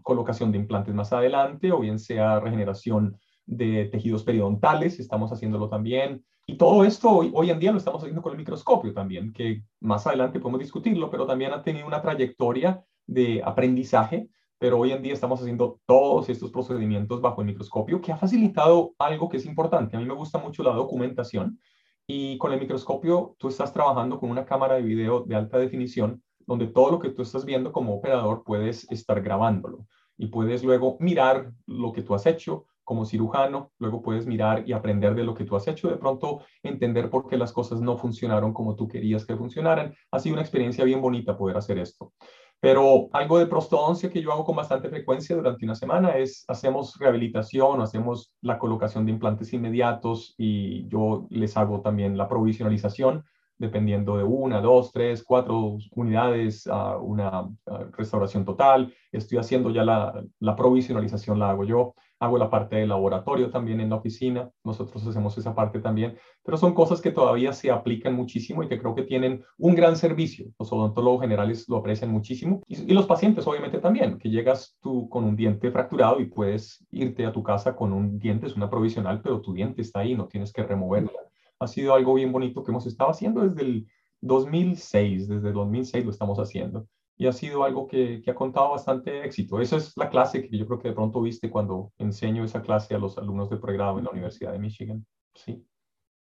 colocación de implantes más adelante o bien sea regeneración de tejidos periodontales, estamos haciéndolo también. Y todo esto hoy, en día lo estamos haciendo con el microscopio también, que más adelante podemos discutirlo, pero también ha tenido una trayectoria de aprendizaje, pero hoy en día estamos haciendo todos estos procedimientos bajo el microscopio, que ha facilitado algo que es importante. A mí me gusta mucho la documentación y con el microscopio tú estás trabajando con una cámara de video de alta definición, donde todo lo que tú estás viendo como operador puedes estar grabándolo y puedes luego mirar lo que tú has hecho, como cirujano, luego puedes mirar y aprender de lo que tú has hecho, de pronto entender por qué las cosas no funcionaron como tú querías que funcionaran. Ha sido una experiencia bien bonita poder hacer esto. Pero algo de prostodoncia que yo hago con bastante frecuencia durante una semana es hacemos rehabilitación, hacemos la colocación de implantes inmediatos y yo les hago también la provisionalización dependiendo de una, dos, tres, cuatro unidades, a una restauración total. Estoy haciendo ya la, la provisionalización, la hago yo hago la parte de laboratorio también en la oficina, nosotros hacemos esa parte también, pero son cosas que todavía se aplican muchísimo y que creo que tienen un gran servicio. Los odontólogos generales lo aprecian muchísimo y, los pacientes obviamente también, que llegas tú con un diente fracturado y puedes irte a tu casa con un diente, es una provisional, pero tu diente está ahí, no tienes que removerla. Ha sido algo bien bonito que hemos estado haciendo desde el 2006, desde el 2006 lo estamos haciendo y ha sido algo que, ha contado bastante éxito. Esa es la clase que yo creo que de pronto viste cuando enseño esa clase a los alumnos de pregrado en la Universidad de Michigan. Sí.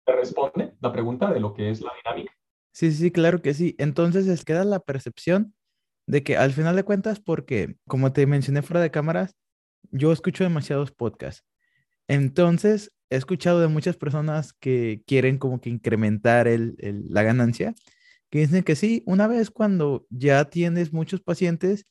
¿Te responde la pregunta de lo que es la dinámica? Sí, sí, claro que sí. Entonces, es queda la percepción de que al final de cuentas, porque como te mencioné fuera de cámaras, yo escucho demasiados podcasts. Entonces, he escuchado de muchas personas que quieren como que incrementar el, la ganancia que dicen que sí, una vez cuando ya tienes muchos pacientes,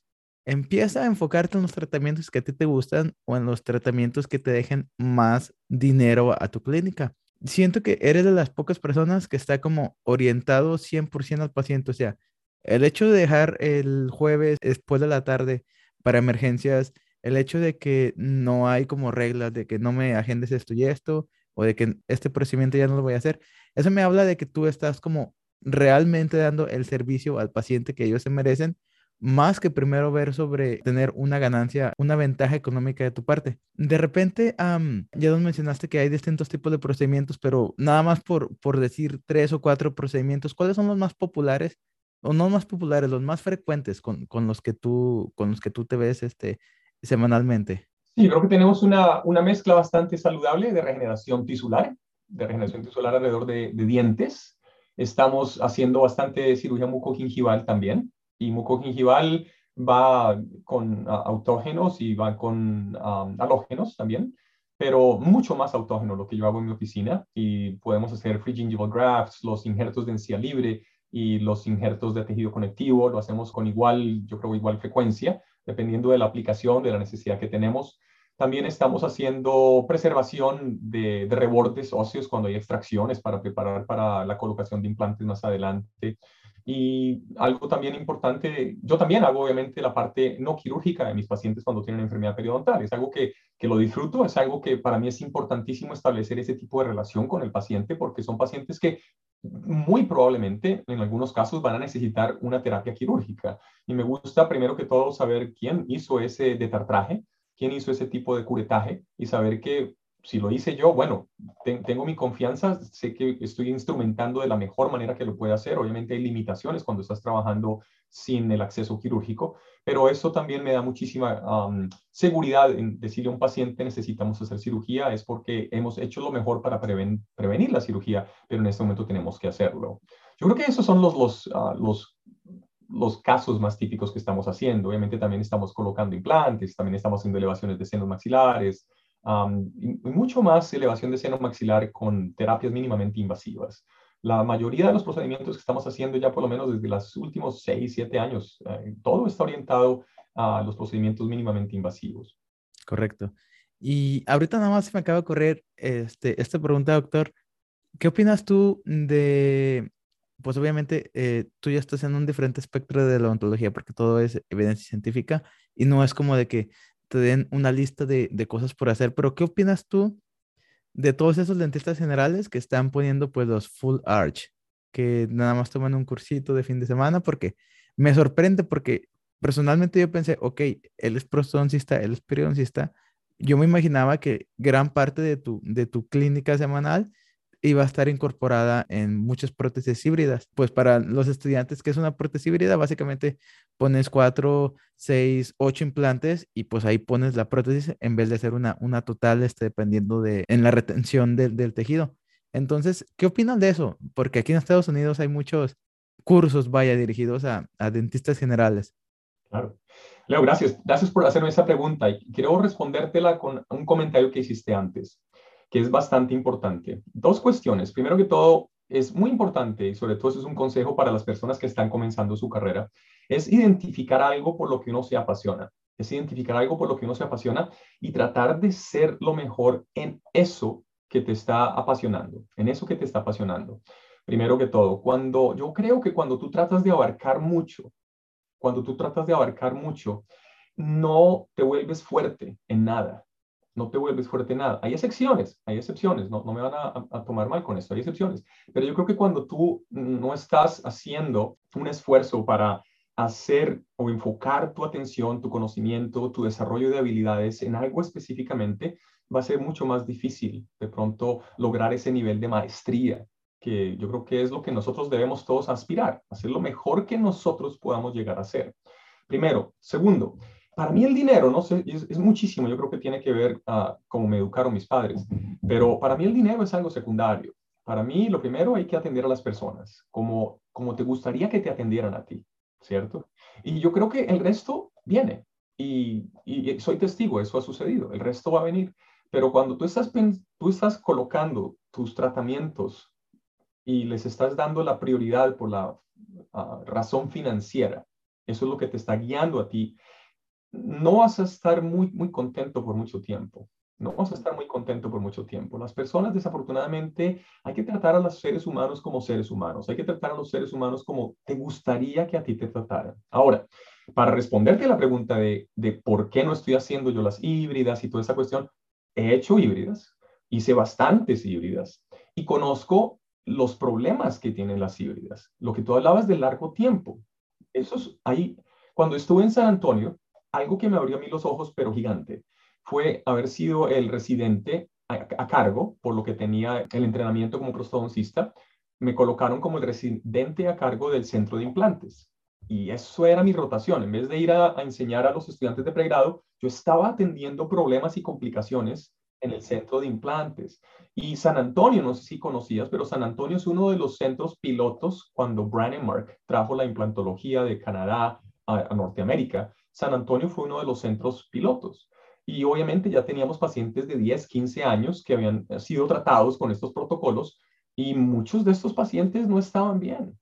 empieza a enfocarte en los tratamientos que a ti te gustan o en los tratamientos que te dejen más dinero a tu clínica. Siento que eres de las pocas personas que está como orientado 100% al paciente. O sea, el hecho de dejar el jueves después de la tarde para emergencias, el hecho de que no hay como reglas de que no me agendes esto y esto, o de que este procedimiento ya no lo voy a hacer, eso me habla de que tú estás como realmente dando el servicio al paciente que ellos se merecen más que primero ver sobre tener una ganancia, una ventaja económica de tu parte. De repente, ya nos mencionaste que hay distintos tipos de procedimientos, pero nada más por, por decir tres o cuatro procedimientos, ¿cuáles son los más populares? O no más populares, los más frecuentes con, con los, que tú, con los que tú te ves este, semanalmente. Sí, creo que tenemos una, una mezcla bastante saludable de regeneración tisular, de regeneración tisular alrededor de, de dientes. Estamos haciendo bastante cirugía mucogingival también y mucogingival va con autógenos y va con halógenos también, pero mucho más autógeno lo que yo hago en mi oficina y podemos hacer free gingival grafts, los injertos de encía libre y los injertos de tejido conectivo, lo hacemos con igual, yo creo, igual frecuencia, dependiendo de la aplicación, de la necesidad que tenemos. También estamos haciendo preservación de, de rebordes óseos cuando hay extracciones para preparar para la colocación de implantes más adelante. Y algo también importante, yo también hago obviamente la parte no quirúrgica de mis pacientes cuando tienen enfermedad periodontal. Es algo que, que, lo disfruto, es algo que para mí es importantísimo establecer ese tipo de relación con el paciente porque son pacientes que muy probablemente en algunos casos van a necesitar una terapia quirúrgica. Y me gusta primero que todo saber quién hizo ese detartraje, quién hizo ese tipo de curetaje y saber que si lo hice yo, bueno, tengo mi confianza, sé que estoy instrumentando de la mejor manera que lo pueda hacer. Obviamente hay limitaciones cuando estás trabajando sin el acceso quirúrgico, pero eso también me da muchísima seguridad en decirle a un paciente necesitamos hacer cirugía, es porque hemos hecho lo mejor para prevenir la cirugía, pero en este momento tenemos que hacerlo. Yo creo que esos son los, los, ah, los los casos más típicos que estamos haciendo. Obviamente también estamos colocando implantes, también estamos haciendo elevaciones de senos maxilares, y mucho más elevación de seno maxilar con terapias mínimamente invasivas. La mayoría de los procedimientos que estamos haciendo ya por lo menos desde los últimos 6, 7 años, eh, todo está orientado a los procedimientos mínimamente invasivos. Correcto. Y ahorita nada más se me acaba de correr este, esta pregunta, doctor. ¿Qué opinas tú de, pues obviamente eh, tú ya estás en un diferente espectro de la odontología porque todo es evidencia científica y no es como de que te den una lista de, de, cosas por hacer, pero ¿qué opinas tú de todos esos dentistas generales que están poniendo pues los full arch, que nada más toman un cursito de fin de semana? Porque me sorprende porque personalmente yo pensé, ok, él es prostodoncista, él es periodoncista, yo me imaginaba que gran parte de tu, de tu clínica semanal iba a estar incorporada en muchas prótesis híbridas. Pues para los estudiantes, que es una prótesis híbrida? Básicamente pones cuatro, seis, ocho implantes y pues ahí pones la prótesis en vez de hacer una, una total, este, dependiendo de, en la retención del, tejido. Entonces, ¿qué opinan de eso? Porque aquí en Estados Unidos hay muchos cursos, vaya, dirigidos a, a dentistas generales. Claro. Leo, gracias. Gracias por hacerme esa pregunta. Y quiero respondértela con un comentario que hiciste antes que es bastante importante. Dos cuestiones. Primero que todo, es muy importante, y sobre todo es un consejo para las personas que están comenzando su carrera, es identificar algo por lo que uno se apasiona. Es identificar algo por lo que uno se apasiona y tratar de ser lo mejor en eso que te está apasionando, en eso que te está apasionando. Primero que todo, cuando yo creo que cuando tú tratas de abarcar mucho, cuando tú tratas de abarcar mucho, no te vuelves fuerte en nada no te vuelves fuerte en nada. Hay excepciones, hay excepciones, no, no me van a, tomar mal con esto, hay excepciones. Pero yo creo que cuando tú no estás haciendo un esfuerzo para hacer o enfocar tu atención, tu conocimiento, tu desarrollo de habilidades en algo específicamente, va a ser mucho más difícil de pronto lograr ese nivel de maestría, que yo creo que es lo que nosotros debemos todos aspirar, hacer lo mejor que nosotros podamos llegar a hacer. Primero. Segundo, para mí el dinero, no sé, es, muchísimo, yo creo que tiene que ver uh, cómo me educaron mis padres, pero para mí el dinero es algo secundario. Para mí lo primero hay que atender a las personas, como, como te gustaría que te atendieran a ti, ¿cierto? Y yo creo que el resto viene, y, y, soy testigo, eso ha sucedido, el resto va a venir. Pero cuando tú estás, tú estás colocando tus tratamientos y les estás dando la prioridad por la uh, razón financiera, eso es lo que te está guiando a ti no vas a estar muy, muy contento por mucho tiempo. No vas a estar muy contento por mucho tiempo. Las personas, desafortunadamente, hay que tratar a los seres humanos como seres humanos. Hay que tratar a los seres humanos como te gustaría que a ti te trataran. Ahora, para responderte a la pregunta de, de por qué no estoy haciendo yo las híbridas y toda esa cuestión, he hecho híbridas, hice bastantes híbridas y conozco los problemas que tienen las híbridas. Lo que tú hablabas de largo tiempo. Esos, hay, Cuando estuve en San Antonio, algo que me abrió a mí los ojos, pero gigante, fue haber sido el residente a, cargo, por lo que tenía el entrenamiento como prostodoncista, me colocaron como el residente a cargo del centro de implantes. Y eso era mi rotación. En vez de ir a, a enseñar a los estudiantes de pregrado, yo estaba atendiendo problemas y complicaciones en el centro de implantes. Y San Antonio, no sé si conocías, pero San Antonio es uno de los centros pilotos cuando Mark trajo la implantología de Canadá a, Norteamérica. San Antonio fue uno de los centros pilotos. Y obviamente ya teníamos pacientes de 10, 15 años que habían sido tratados con estos protocolos y muchos de estos pacientes no estaban bien.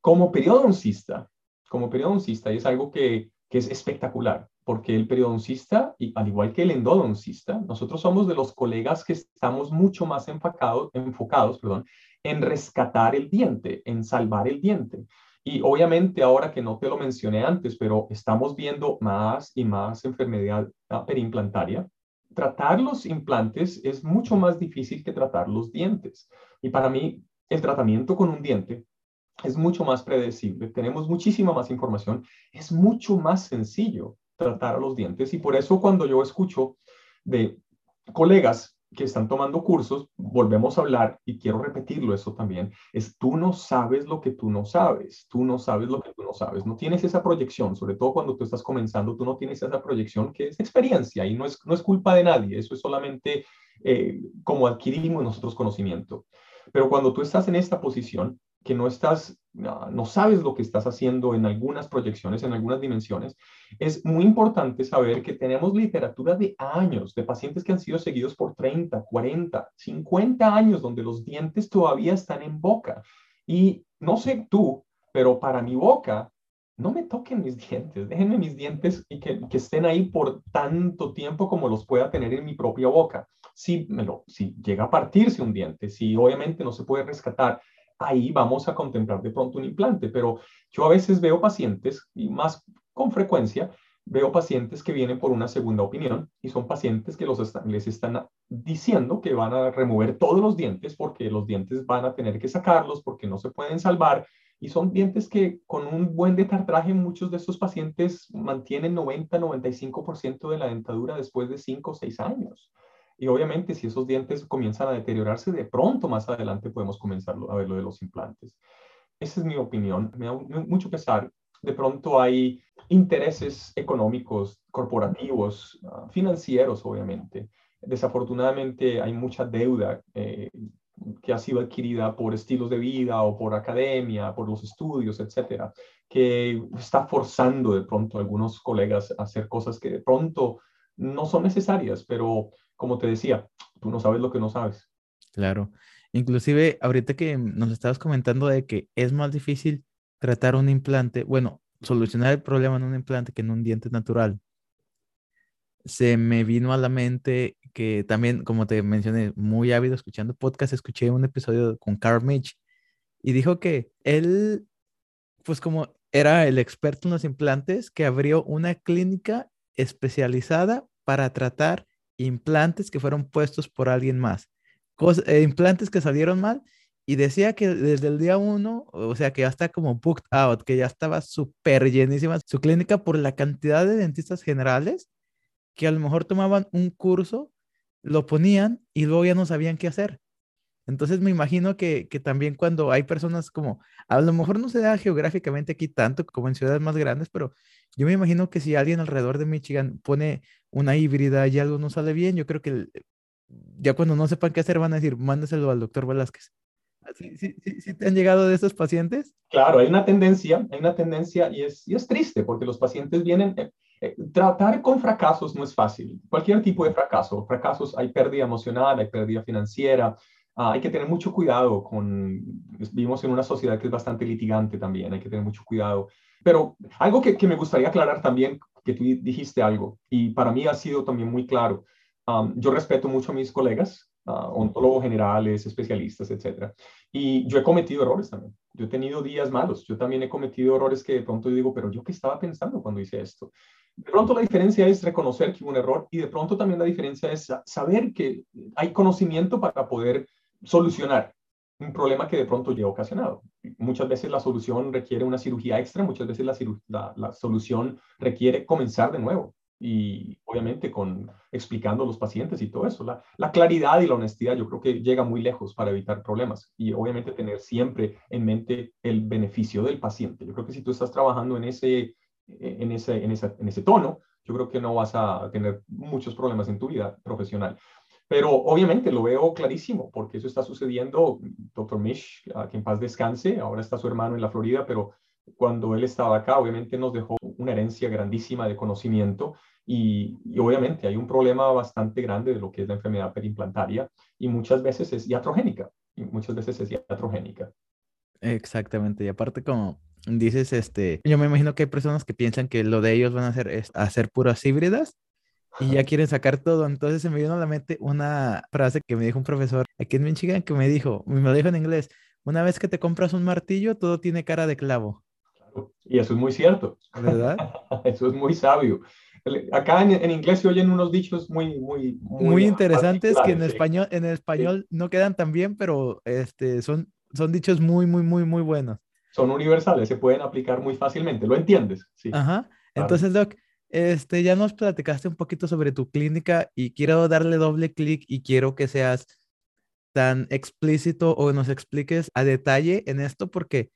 Como periodoncista, como periodoncista, y es algo que, que es espectacular porque el periodoncista, y al igual que el endodoncista, nosotros somos de los colegas que estamos mucho más enfocados, enfocados perdón, en rescatar el diente, en salvar el diente. Y obviamente ahora que no te lo mencioné antes, pero estamos viendo más y más enfermedad perimplantaria, tratar los implantes es mucho más difícil que tratar los dientes. Y para mí, el tratamiento con un diente es mucho más predecible, tenemos muchísima más información, es mucho más sencillo tratar a los dientes. Y por eso cuando yo escucho de colegas que están tomando cursos, volvemos a hablar y quiero repetirlo eso también, es tú no sabes lo que tú no sabes, tú no sabes lo que tú no sabes, no tienes esa proyección, sobre todo cuando tú estás comenzando, tú no tienes esa proyección que es experiencia y no es, no es culpa de nadie, eso es solamente eh, como adquirimos nosotros conocimiento. Pero cuando tú estás en esta posición, que no estás, no sabes lo que estás haciendo en algunas proyecciones, en algunas dimensiones, es muy importante saber que tenemos literatura de años, de pacientes que han sido seguidos por 30, 40, 50 años, donde los dientes todavía están en boca. Y no sé tú, pero para mi boca, no me toquen mis dientes, déjenme mis dientes y que, que, estén ahí por tanto tiempo como los pueda tener en mi propia boca. Si, me lo, si llega a partirse un diente, si obviamente no se puede rescatar, ahí vamos a contemplar de pronto un implante, pero yo a veces veo pacientes, y más con frecuencia, veo pacientes que vienen por una segunda opinión y son pacientes que los les están diciendo que van a remover todos los dientes porque los dientes van a tener que sacarlos porque no se pueden salvar y son dientes que con un buen detartraje muchos de estos pacientes mantienen 90-95% de la dentadura después de 5 o 6 años. Y obviamente si esos dientes comienzan a deteriorarse, de pronto más adelante podemos comenzar a ver lo de los implantes. Esa es mi opinión. Me da mucho pesar. De pronto hay intereses económicos, corporativos, ah, financieros, obviamente. Desafortunadamente hay mucha deuda eh, que ha sido adquirida por estilos de vida o por academia, por los estudios, etcétera, que está forzando de pronto a algunos colegas a hacer cosas que de pronto no son necesarias, pero como te decía, tú no sabes lo que no sabes. Claro. Inclusive, ahorita que nos estabas comentando de que es más difícil tratar un implante, bueno, solucionar el problema en un implante que en un diente natural, se me vino a la mente que también, como te mencioné, muy ávido escuchando podcast, escuché un episodio con Carl Mitch y dijo que él, pues como era el experto en los implantes, que abrió una clínica especializada para tratar implantes que fueron puestos por alguien más, eh, implantes que salieron mal y decía que desde el día uno, o sea, que ya está como booked out, que ya estaba súper llenísima su clínica por la cantidad de dentistas generales que a lo mejor tomaban un curso, lo ponían y luego ya no sabían qué hacer. Entonces me imagino que, que, también cuando hay personas como, a lo mejor no se da geográficamente aquí tanto como en ciudades más grandes, pero yo me imagino que si alguien alrededor de Michigan pone una híbrida y algo no sale bien, yo creo que ya cuando no sepan qué hacer van a decir, mándeselo al doctor Velázquez. ¿Sí, sí, sí, te han llegado de esos pacientes? Claro, hay una tendencia, hay una tendencia y es, y es triste porque los pacientes vienen, eh, eh, tratar con fracasos no es fácil, cualquier tipo de fracaso, fracasos, hay pérdida emocional, hay pérdida financiera, Ah, hay que tener mucho cuidado con, vivimos en una sociedad que es bastante litigante también, hay que tener mucho cuidado. Pero algo que, que me gustaría aclarar también, que tú dijiste algo, y para mí ha sido también muy claro, yo respeto mucho a mis colegas, uh, ontólogos generales, especialistas, etcétera. Y yo he cometido errores también. Yo he tenido días malos. Yo también he cometido errores que de pronto digo, pero yo qué estaba pensando cuando hice esto. De pronto la diferencia es reconocer que hubo un error y de pronto también la diferencia es saber que hay conocimiento para poder solucionar. un problema que de pronto lleva ocasionado. Muchas veces la solución requiere una cirugía extra, muchas veces la, solución requiere comenzar de nuevo y obviamente con explicando a los pacientes y todo eso. La, la, claridad y la honestidad yo creo que llega muy lejos para evitar problemas y obviamente tener siempre en mente el beneficio del paciente. Yo creo que si tú estás trabajando en ese, en ese, en ese tono, yo creo que no vas a tener muchos problemas en tu vida profesional. Pero obviamente lo veo clarísimo, porque eso está sucediendo. Dr. Mish, que en paz descanse, ahora está su hermano en la Florida, pero cuando él estaba acá, obviamente nos dejó una herencia grandísima de conocimiento y, obviamente hay un problema bastante grande de lo que es la enfermedad perimplantaria y muchas veces es iatrogénica, y muchas veces es iatrogénica. Exactamente, y aparte como dices, este, yo me imagino que hay personas que piensan que lo de ellos van a hacer es hacer puras híbridas y ya quieren sacar todo. Entonces se me vino a la mente una frase que me dijo un profesor aquí en Michigan que me dijo, me lo dijo en inglés, una vez que te compras un martillo, todo tiene cara de clavo. Y eso es muy cierto. ¿Verdad? eso es muy sabio. Acá en, inglés se oyen unos dichos muy, muy, muy, interesantes que en español, en español no quedan tan bien, pero este, son, son dichos muy, muy, muy, muy buenos. Son universales, se pueden aplicar muy fácilmente. ¿Lo entiendes? Sí. Ajá. Entonces, Doc, este, ya nos platicaste un poquito sobre tu clínica y quiero darle doble clic y quiero que seas tan explícito o nos expliques a detalle en esto porque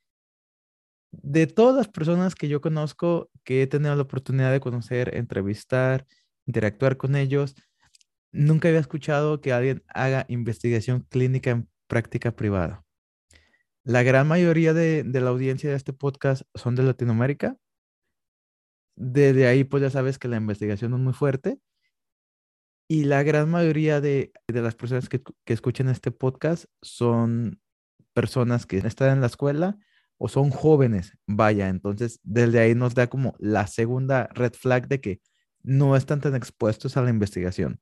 de todas las personas que yo conozco, que he tenido la oportunidad de conocer, entrevistar, interactuar con ellos, nunca había escuchado que alguien haga investigación clínica en práctica privada. La gran mayoría de, de la audiencia de este podcast son de Latinoamérica desde ahí, pues ya sabes que la investigación es muy fuerte y la gran mayoría de, las personas que, que, escuchan este podcast son personas que están en la escuela o son jóvenes, vaya, entonces desde ahí nos da como la segunda red flag de que no están tan expuestos a la investigación.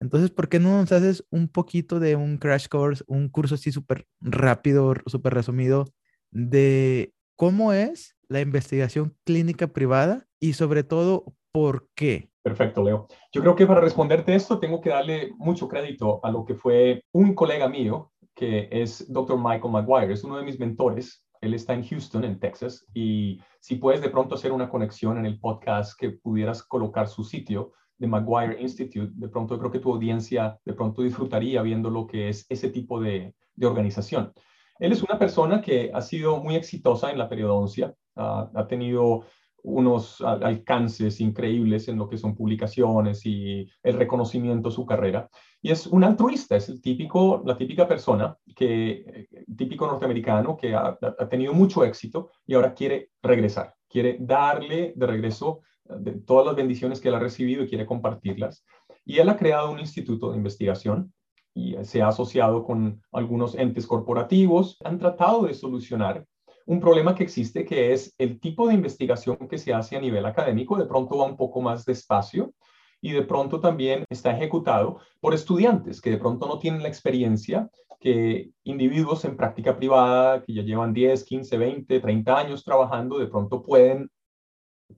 Entonces, ¿por qué no nos haces un poquito de un crash course, un curso así súper rápido, súper resumido de cómo es la investigación clínica privada y sobre todo, ¿por qué? Perfecto, Leo. Yo creo que para responderte esto tengo que darle mucho crédito a lo que fue un colega mío, que es Dr. Michael McGuire, es uno de mis mentores. Él está en Houston, en Texas, y si puedes de pronto hacer una conexión en el podcast que pudieras colocar su sitio de McGuire Institute, de pronto creo que tu audiencia de pronto disfrutaría viendo lo que es ese tipo de, de organización. Él es una persona que ha sido muy exitosa en la periodoncia, ha tenido unos alcances increíbles en lo que son publicaciones y el reconocimiento de su carrera. Y es un altruista, es el típico, la típica persona, que, típico norteamericano que ha, tenido mucho éxito y ahora quiere regresar, quiere darle de regreso eh, de todas las bendiciones que él ha recibido y quiere compartirlas. Y él ha creado un instituto de investigación y se ha asociado con algunos entes corporativos. Han tratado de solucionar un problema que existe que es el tipo de investigación que se hace a nivel académico, de pronto va un poco más despacio y de pronto también está ejecutado por estudiantes que de pronto no tienen la experiencia que individuos en práctica privada que ya llevan 10, 15, 20, 30 años trabajando, de pronto pueden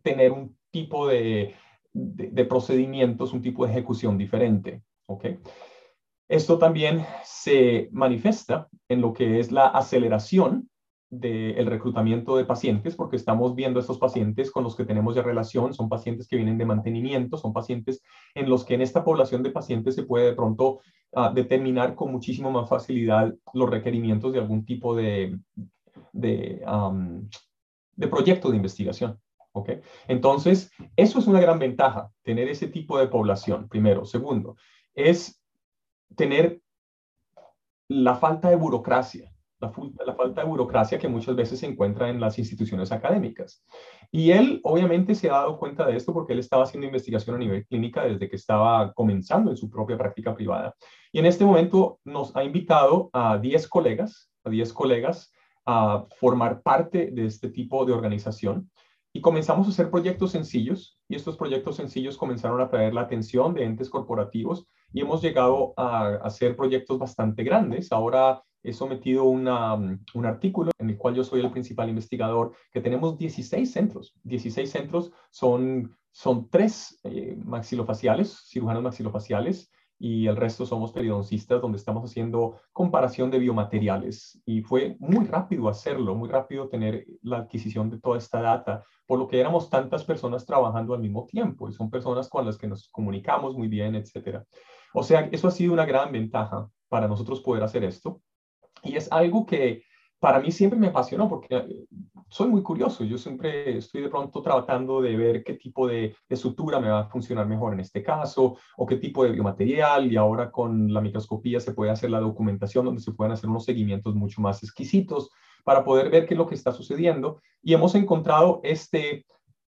tener un tipo de, de, procedimientos, un tipo de ejecución diferente. ¿okay? Esto también se manifiesta en lo que es la aceleración del reclutamiento de pacientes, porque estamos viendo estos pacientes con los que tenemos ya relación, son pacientes que vienen de mantenimiento, son pacientes en los que en esta población de pacientes se puede de pronto ah, determinar con muchísimo más facilidad los requerimientos de algún tipo de, de, de proyecto de investigación. ¿okay? Entonces, eso es una gran ventaja, tener ese tipo de población, primero. Segundo, es tener la falta de burocracia la, falta de burocracia que muchas veces se encuentra en las instituciones académicas. Y él obviamente se ha dado cuenta de esto porque él estaba haciendo investigación a nivel clínica desde que estaba comenzando en su propia práctica privada. Y en este momento nos ha invitado a 10 colegas, a 10 colegas a formar parte de este tipo de organización. Y comenzamos a hacer proyectos sencillos y estos proyectos sencillos comenzaron a atraer la atención de entes corporativos y hemos llegado a hacer proyectos bastante grandes. Ahora he sometido mm, un artículo en el cual yo soy el principal investigador, que tenemos 16 centros. 16 centros son, son tres eh, maxilofaciales, cirujanos maxilofaciales, y el resto somos periodoncistas donde estamos haciendo comparación de biomateriales. Y fue muy rápido hacerlo, muy rápido tener la adquisición de toda esta data, por lo que éramos tantas personas trabajando al mismo tiempo y son personas con las que nos comunicamos muy bien, etcétera. O sea, eso ha sido una gran ventaja para nosotros poder hacer esto. Y es algo que para mí siempre me apasionó porque eh, soy muy curioso. Yo siempre estoy de pronto tratando de ver qué tipo de, de, sutura me va a funcionar mejor en este caso o qué tipo de biomaterial. Y ahora con la microscopía se puede hacer la documentación donde se pueden hacer unos seguimientos mucho más exquisitos para poder ver qué es lo que está sucediendo. Y hemos encontrado este,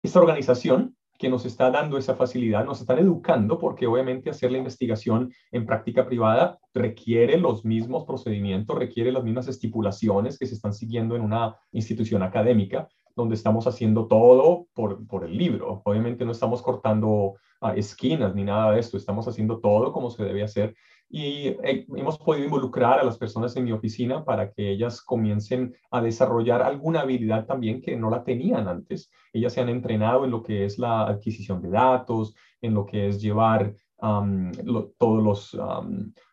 esta organización que nos está dando esa facilidad, nos están educando, porque obviamente hacer la investigación en práctica privada requiere los mismos procedimientos, requiere las mismas estipulaciones que se están siguiendo en una institución académica, donde estamos haciendo todo por, por el libro. Obviamente no estamos cortando ah, esquinas ni nada de esto, estamos haciendo todo como se debe hacer y eh, hemos podido involucrar a las personas en mi oficina para que ellas comiencen a desarrollar alguna habilidad también que no la tenían antes. Ellas se han entrenado en lo que es la adquisición de datos, en lo que es llevar todos los...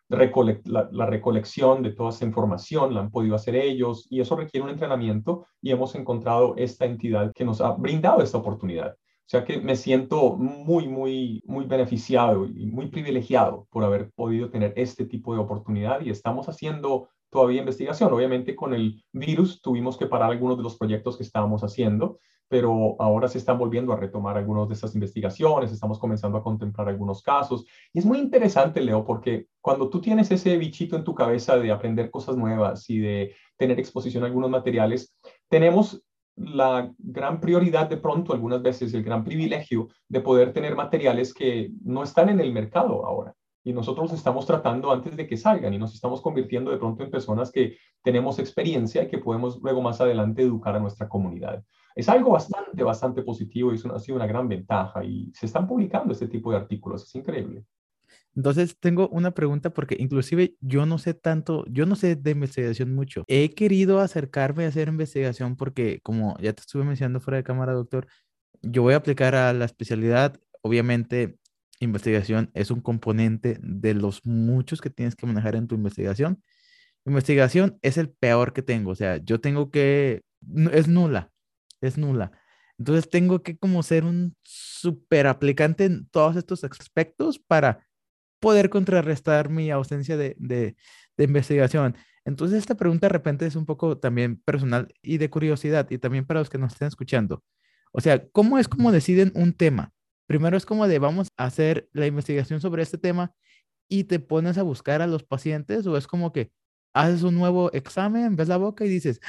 la, la, recolección de toda esa información, la han podido hacer ellos y eso requiere un entrenamiento y hemos encontrado esta entidad que nos ha brindado esta oportunidad. O sea que me siento muy, muy, muy beneficiado y muy privilegiado por haber podido tener este tipo de oportunidad y estamos haciendo todavía investigación. Obviamente con el virus tuvimos que parar algunos de los proyectos que estábamos haciendo, pero ahora se están volviendo a retomar algunas de estas investigaciones, estamos comenzando a contemplar algunos casos. Y es muy interesante, Leo, porque cuando tú tienes ese bichito en tu cabeza de aprender cosas nuevas y de tener exposición a algunos materiales, tenemos la gran prioridad de pronto, algunas veces el gran privilegio de poder tener materiales que no están en el mercado ahora. Y nosotros estamos tratando antes de que salgan y nos estamos convirtiendo de pronto en personas que tenemos experiencia y que podemos luego más adelante educar a nuestra comunidad. Es algo bastante, bastante positivo y eso ha sido una gran ventaja y se están publicando este tipo de artículos. Es increíble. Entonces tengo una pregunta porque inclusive yo no sé tanto, yo no sé de investigación mucho. He querido acercarme a hacer investigación porque como ya te estuve mencionando fuera de cámara, doctor, yo voy a aplicar a la especialidad. Obviamente, investigación es un componente de los muchos que tienes que manejar en tu investigación. Investigación es el peor que tengo, o sea, yo tengo que, es nula, es nula. Entonces tengo que como ser un super aplicante en todos estos aspectos para poder contrarrestar mi ausencia de, de, investigación. Entonces, esta pregunta de repente es un poco también personal y de curiosidad, y también para los que nos estén escuchando. O sea, ¿cómo es como deciden un tema? Primero es como de vamos a hacer la investigación sobre este tema y te pones a buscar a los pacientes, o es como que haces un nuevo examen, ves la boca y dices,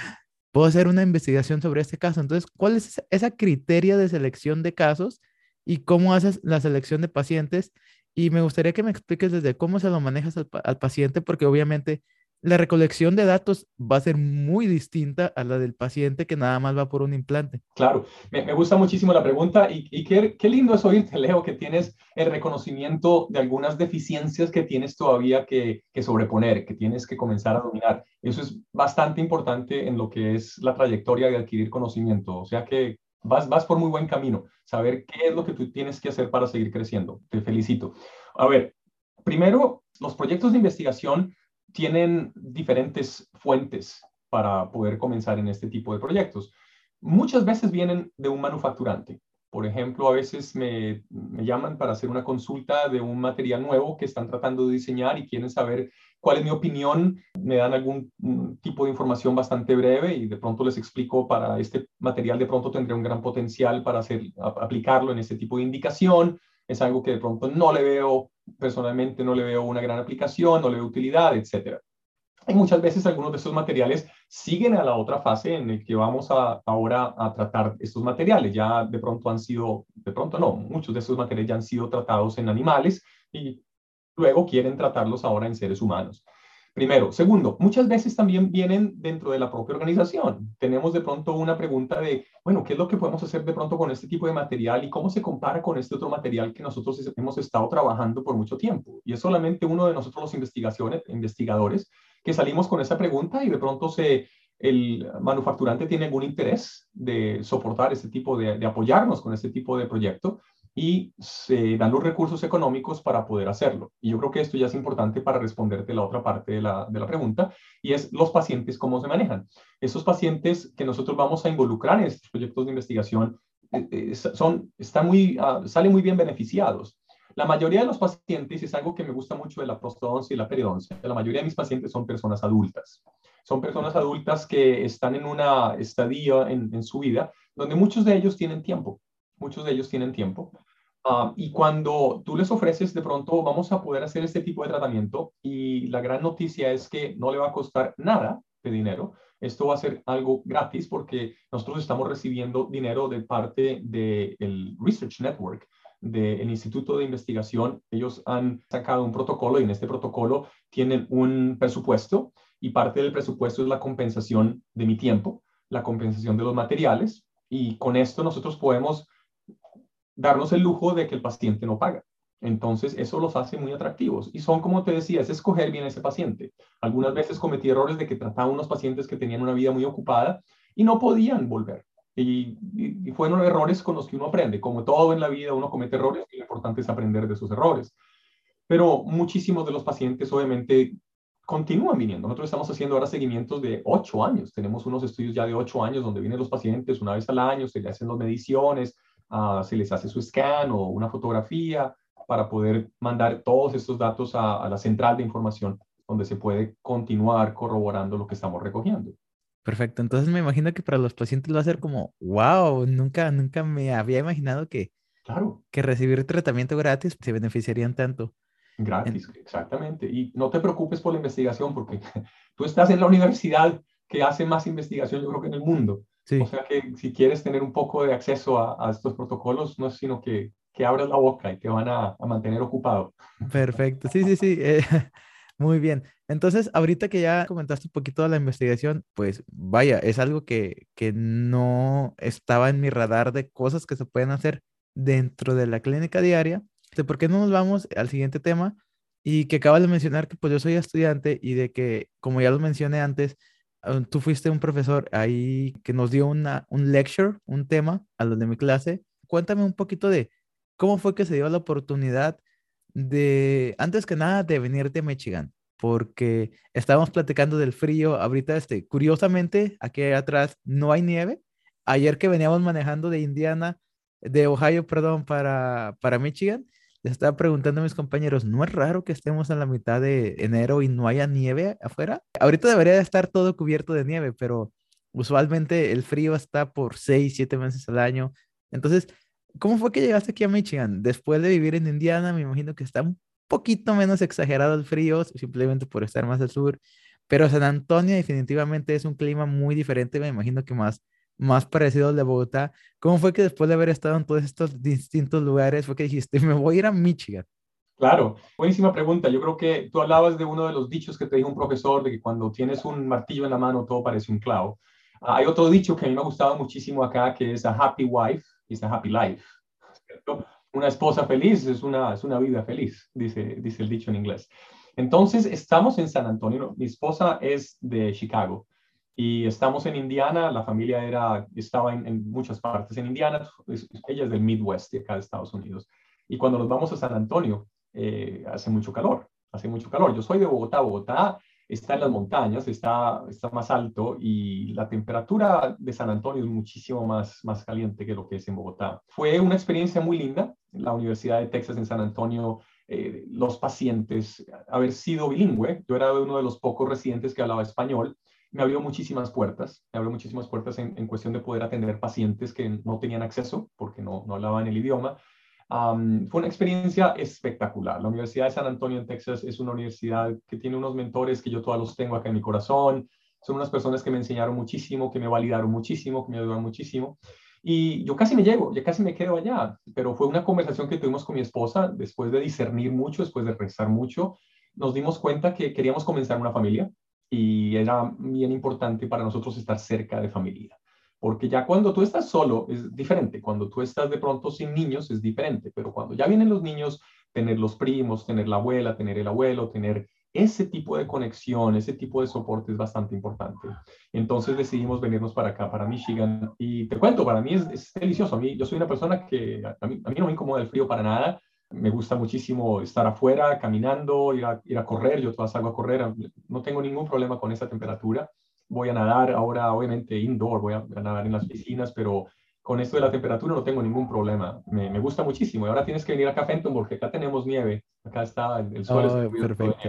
puedo hacer una investigación sobre este caso. Entonces, ¿cuál es esa criteria de selección de casos y cómo haces la selección de pacientes y me gustaría que me expliques desde cómo se lo manejas al, paciente, porque obviamente la recolección de datos va a ser muy distinta a la del paciente que nada más va por un implante. Claro, me, gusta muchísimo la pregunta y, qué, qué, lindo es oírte, Leo, que tienes el reconocimiento de algunas deficiencias que tienes todavía que, que, sobreponer, que tienes que comenzar a dominar. Eso es bastante importante en lo que es la trayectoria de adquirir conocimiento. O sea que vas, vas por muy buen camino, saber qué es lo que tú tienes que hacer para seguir creciendo. Te felicito. A ver, primero, los proyectos de investigación tienen diferentes fuentes para poder comenzar en este tipo de proyectos. Muchas veces vienen de un manufacturante. Por ejemplo, a veces me, llaman para hacer una consulta de un material nuevo que están tratando de diseñar y quieren saber cuál es mi opinión, me dan algún tipo de información bastante breve y de pronto les explico para este material de pronto tendría un gran potencial para hacer, aplicarlo en este tipo de indicación. Es algo que de pronto no le veo, personalmente no le veo una gran aplicación, no le veo utilidad, etcétera. Y muchas veces algunos de estos materiales siguen a la otra fase en el que vamos a, ahora a tratar estos materiales. Ya de pronto han sido, de pronto no, muchos de estos materiales ya han sido tratados en animales y luego quieren tratarlos ahora en seres humanos. Primero. Segundo, muchas veces también vienen dentro de la propia organización. Tenemos de pronto una pregunta de, bueno, ¿qué es lo que podemos hacer de pronto con este tipo de material y cómo se compara con este otro material que nosotros hemos estado trabajando por mucho tiempo? Y es solamente uno de nosotros los investigaciones, investigadores que salimos con esa pregunta y de pronto se, el manufacturante tiene algún interés de soportar este tipo de, de apoyarnos con este tipo de proyecto y se dan los recursos económicos para poder hacerlo. Y yo creo que esto ya es importante para responderte la otra parte de la, de la pregunta, y es los pacientes, cómo se manejan. Esos pacientes que nosotros vamos a involucrar en estos proyectos de investigación eh, eh, son, están muy, uh, salen muy bien beneficiados. La mayoría de los pacientes, es algo que me gusta mucho de la prostodoncia y la periodoncia, la mayoría de mis pacientes son personas adultas. Son personas adultas que están en una estadía en, en su vida donde muchos de ellos tienen tiempo muchos de ellos tienen tiempo. Ah, y cuando tú les ofreces, de pronto vamos a poder hacer este tipo de tratamiento y la gran noticia es que no le va a costar nada de dinero. Esto va a ser algo gratis porque nosotros estamos recibiendo dinero de parte del Research Network, del Instituto de Investigación. Ellos han sacado un protocolo y en este protocolo tienen un presupuesto y parte del presupuesto es la compensación de mi tiempo, la compensación de los materiales y con esto nosotros podemos darnos el lujo de que el paciente no paga. Entonces, eso los hace muy atractivos. Y son, como te decía, es escoger bien a ese paciente. Algunas veces cometí errores de que trataba unos pacientes que tenían una vida muy ocupada y no podían volver. Y, fueron errores con los que uno aprende. Como todo en la vida, uno comete errores y lo importante es aprender de esos errores. Pero muchísimos de los pacientes, obviamente, continúan viniendo. Nosotros estamos haciendo ahora seguimientos de ocho años. Tenemos unos estudios ya de ocho años donde vienen los pacientes una vez al año, se le hacen las mediciones, se les hace su scan o una fotografía para poder mandar todos estos datos a, la central de información donde se puede continuar corroborando lo que estamos recogiendo. Perfecto. Entonces me imagino que para los pacientes va a ser como, wow, nunca, nunca me había imaginado que, claro. que recibir tratamiento gratis se beneficiarían tanto. Gratis, exactamente. Y no te preocupes por la investigación porque tú estás en la universidad que hace más investigación, yo creo que en el mundo. O sea que si quieres tener un poco de acceso a, estos protocolos, no es sino que, que abras la boca y te van a, mantener ocupado. Perfecto, sí, sí, sí. Eh, muy bien. Entonces, ahorita que ya comentaste un poquito de la investigación, pues vaya, es algo que, que no estaba en mi radar de cosas que se pueden hacer dentro de la clínica diaria. ¿Por qué no nos vamos al siguiente tema? Y que acabas de mencionar que pues yo soy estudiante y de que, como ya lo mencioné antes, tú fuiste un profesor ahí que nos dio una, un lecture, un tema a lo de mi clase. Cuéntame un poquito de cómo fue que se dio la oportunidad de, antes que nada, de venirte a Michigan, porque estábamos platicando del frío. Ahorita, este, curiosamente, aquí atrás no hay nieve. Ayer que veníamos manejando de Indiana, de Ohio, perdón, para, para Michigan, estaba preguntando a mis compañeros, ¿no es raro que estemos en la mitad de enero y no haya nieve afuera? Ahorita debería estar todo cubierto de nieve, pero usualmente el frío está por seis, siete meses al año. Entonces, ¿cómo fue que llegaste aquí a Michigan? Después de vivir en Indiana, me imagino que está un poquito menos exagerado el frío, simplemente por estar más al sur. Pero San Antonio definitivamente es un clima muy diferente, me imagino que más más parecido al de Bogotá. ¿Cómo fue que después de haber estado en todos estos distintos lugares fue que dijiste, me voy a ir a Michigan? Claro, buenísima pregunta. Yo creo que tú hablabas de uno de los dichos que te dijo un profesor, de que cuando tienes un martillo en la mano todo parece un clavo. Ah, hay otro dicho que a mí me ha gustado muchísimo acá, que es a happy wife is a happy life. Una esposa feliz es una, es una vida feliz, dice, dice el dicho en inglés. Entonces, estamos en San Antonio. Mi esposa es de Chicago y estamos en Indiana, la familia era, estaba en, muchas partes en Indiana, ella es del Midwest, de acá de Estados Unidos. Y cuando nos vamos a San Antonio, eh, hace mucho calor, hace mucho calor. Yo soy de Bogotá, Bogotá está en las montañas, está, está más alto y la temperatura de San Antonio es muchísimo más, más caliente que lo que es en Bogotá. Fue una experiencia muy linda, la Universidad de Texas en San Antonio, eh, los pacientes, haber sido bilingüe, yo era uno de los pocos residentes que hablaba español, me abrió muchísimas puertas, me abrió muchísimas puertas en, cuestión de poder atender pacientes que no tenían acceso porque no, no hablaban el idioma. fue una experiencia espectacular. La Universidad de San Antonio en Texas es una universidad que tiene unos mentores que yo todos los tengo acá en mi corazón. Son unas personas que me enseñaron muchísimo, que me validaron muchísimo, que me ayudaron muchísimo. Y yo casi me llego, ya casi me quedo allá, pero fue una conversación que tuvimos con mi esposa después de discernir mucho, después de rezar mucho. Nos dimos cuenta que queríamos comenzar una familia, y era bien importante para nosotros estar cerca de familia. Porque ya cuando tú estás solo es diferente, cuando tú estás de pronto sin niños es diferente, pero cuando ya vienen los niños, tener los primos, tener la abuela, tener el abuelo, tener ese tipo de conexión, ese tipo de soporte es bastante importante. Entonces decidimos venirnos para acá, para Michigan. Y te cuento, para mí es, delicioso. A mí, yo soy una persona que a mí, a mí no me incomoda el frío para nada. Me gusta muchísimo estar afuera, caminando, ir a, ir a correr. Yo todas salgo a correr. No tengo ningún problema con esa temperatura. Voy a nadar ahora, obviamente, indoor, voy a nadar en las piscinas, pero con esto de la temperatura no tengo ningún problema. Me, me, gusta muchísimo. Y ahora tienes que venir acá a Fenton porque acá tenemos nieve. Acá está el, sol. Oh, perfecto.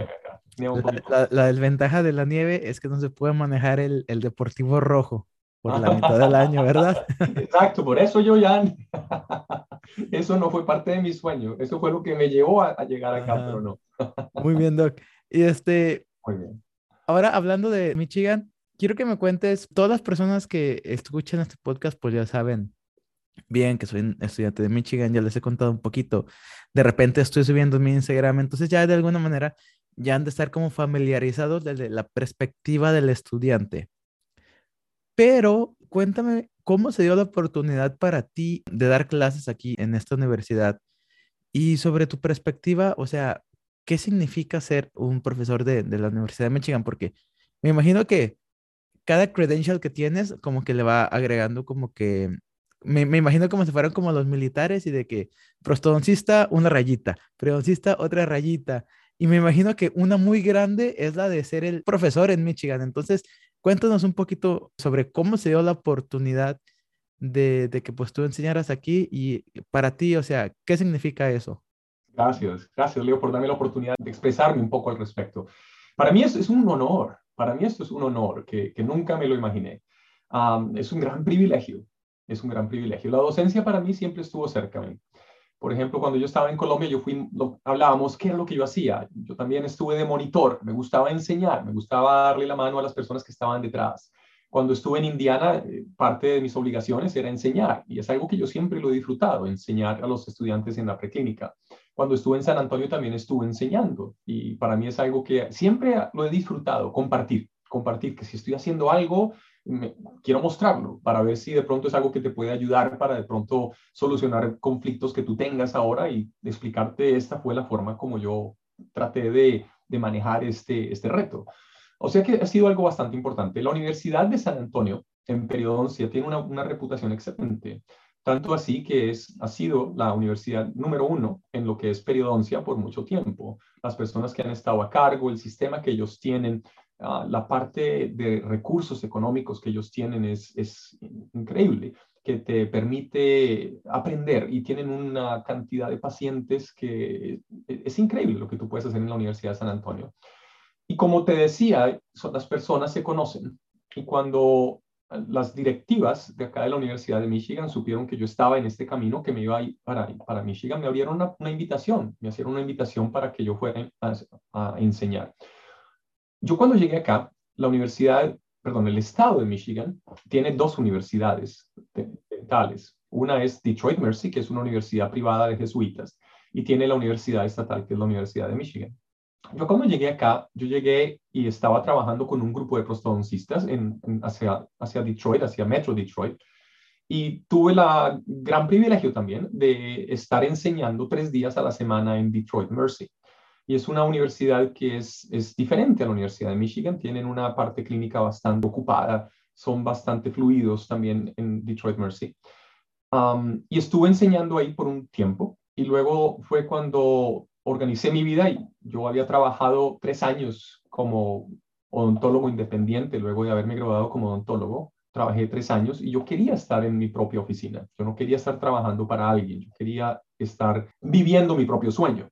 La, la, desventaja de la nieve es que no se puede manejar el, el deportivo rojo por la mitad del año, ¿verdad? Exacto, por eso yo ya... eso no fue parte de mi sueño. Eso fue lo que me llevó a, llegar acá, pero no. Muy bien, Doc. Y este... Muy bien. Ahora, hablando de Michigan, quiero que me cuentes, todas las personas que escuchan este podcast, pues ya saben bien que soy estudiante de Michigan, ya les he contado un poquito. De repente estoy subiendo mi Instagram, entonces ya de alguna manera ya han de estar como familiarizados desde la perspectiva del estudiante. Pero cuéntame cómo se dio la oportunidad para ti de dar clases aquí en esta universidad y sobre tu perspectiva, o sea, ¿qué significa ser un profesor de, de la Universidad de Michigan? Porque me imagino que cada credential que tienes como que le va agregando como que, me, me imagino como si fueran como los militares y de que prostodoncista una rayita, periodoncista otra rayita. Y me imagino que una muy grande es la de ser el profesor en Michigan. Entonces, cuéntanos un poquito sobre cómo se dio la oportunidad de, que pues tú enseñaras aquí y para ti, o sea, ¿qué significa eso? Gracias, gracias Leo por darme la oportunidad de expresarme un poco al respecto. Para mí es, es un honor, para mí esto es un honor que, nunca me lo imaginé. es un gran privilegio, es un gran privilegio. La docencia para mí siempre estuvo cerca. Por ejemplo, cuando yo estaba en Colombia, yo fui, hablábamos qué era lo que yo hacía. Yo también estuve de monitor, me gustaba enseñar, me gustaba darle la mano a las personas que estaban detrás. Cuando estuve en Indiana, eh, parte de mis obligaciones era enseñar, y es algo que yo siempre lo he disfrutado, enseñar a los estudiantes en la preclínica. Cuando estuve en San Antonio también estuve enseñando y para mí es algo que siempre lo he disfrutado, compartir, compartir, que si estoy haciendo algo, quiero mostrarlo para ver si de pronto es algo que te puede ayudar para de pronto solucionar conflictos que tú tengas ahora y explicarte esta fue la forma como yo traté de, de manejar este, este reto. O sea que ha sido algo bastante importante. La Universidad de San Antonio en periodoncia tiene una, una reputación excelente. Tanto así que es, ha sido la universidad número uno en lo que es periodoncia por mucho tiempo. Las personas que han estado a cargo, el sistema que ellos tienen, ah, la parte de recursos económicos que ellos tienen es, es increíble, que te permite aprender y tienen una cantidad de pacientes que es increíble lo que tú puedes hacer en la Universidad de San Antonio. Y como te decía, son, las personas se conocen y cuando las directivas de acá de la Universidad de Michigan supieron que yo estaba en este camino, que me iba a ir para, para Michigan, me abrieron una, invitación, me hicieron una invitación para que yo fuera a, enseñar. Yo cuando llegué acá, la universidad, perdón, el estado de Michigan tiene dos universidades dentales. Una es Detroit Mercy, que es una universidad privada de jesuitas, y tiene la universidad estatal, que es la Universidad de Michigan. Yo cuando llegué acá, yo llegué y estaba trabajando con un grupo de prostodoncistas hacia, hacia Detroit, hacia Metro Detroit, y tuve la gran privilegio también de estar enseñando tres días a la semana en Detroit Mercy. Y es una universidad que es, es diferente a la Universidad de Michigan, tienen una parte clínica bastante ocupada, son bastante fluidos también en Detroit Mercy. Um, y estuve enseñando ahí por un tiempo y luego fue cuando organicé mi vida y yo había trabajado tres años como odontólogo independiente luego de haberme graduado como odontólogo. Trabajé tres años y yo quería estar en mi propia oficina. Yo no quería estar trabajando para alguien. Yo quería estar viviendo mi propio sueño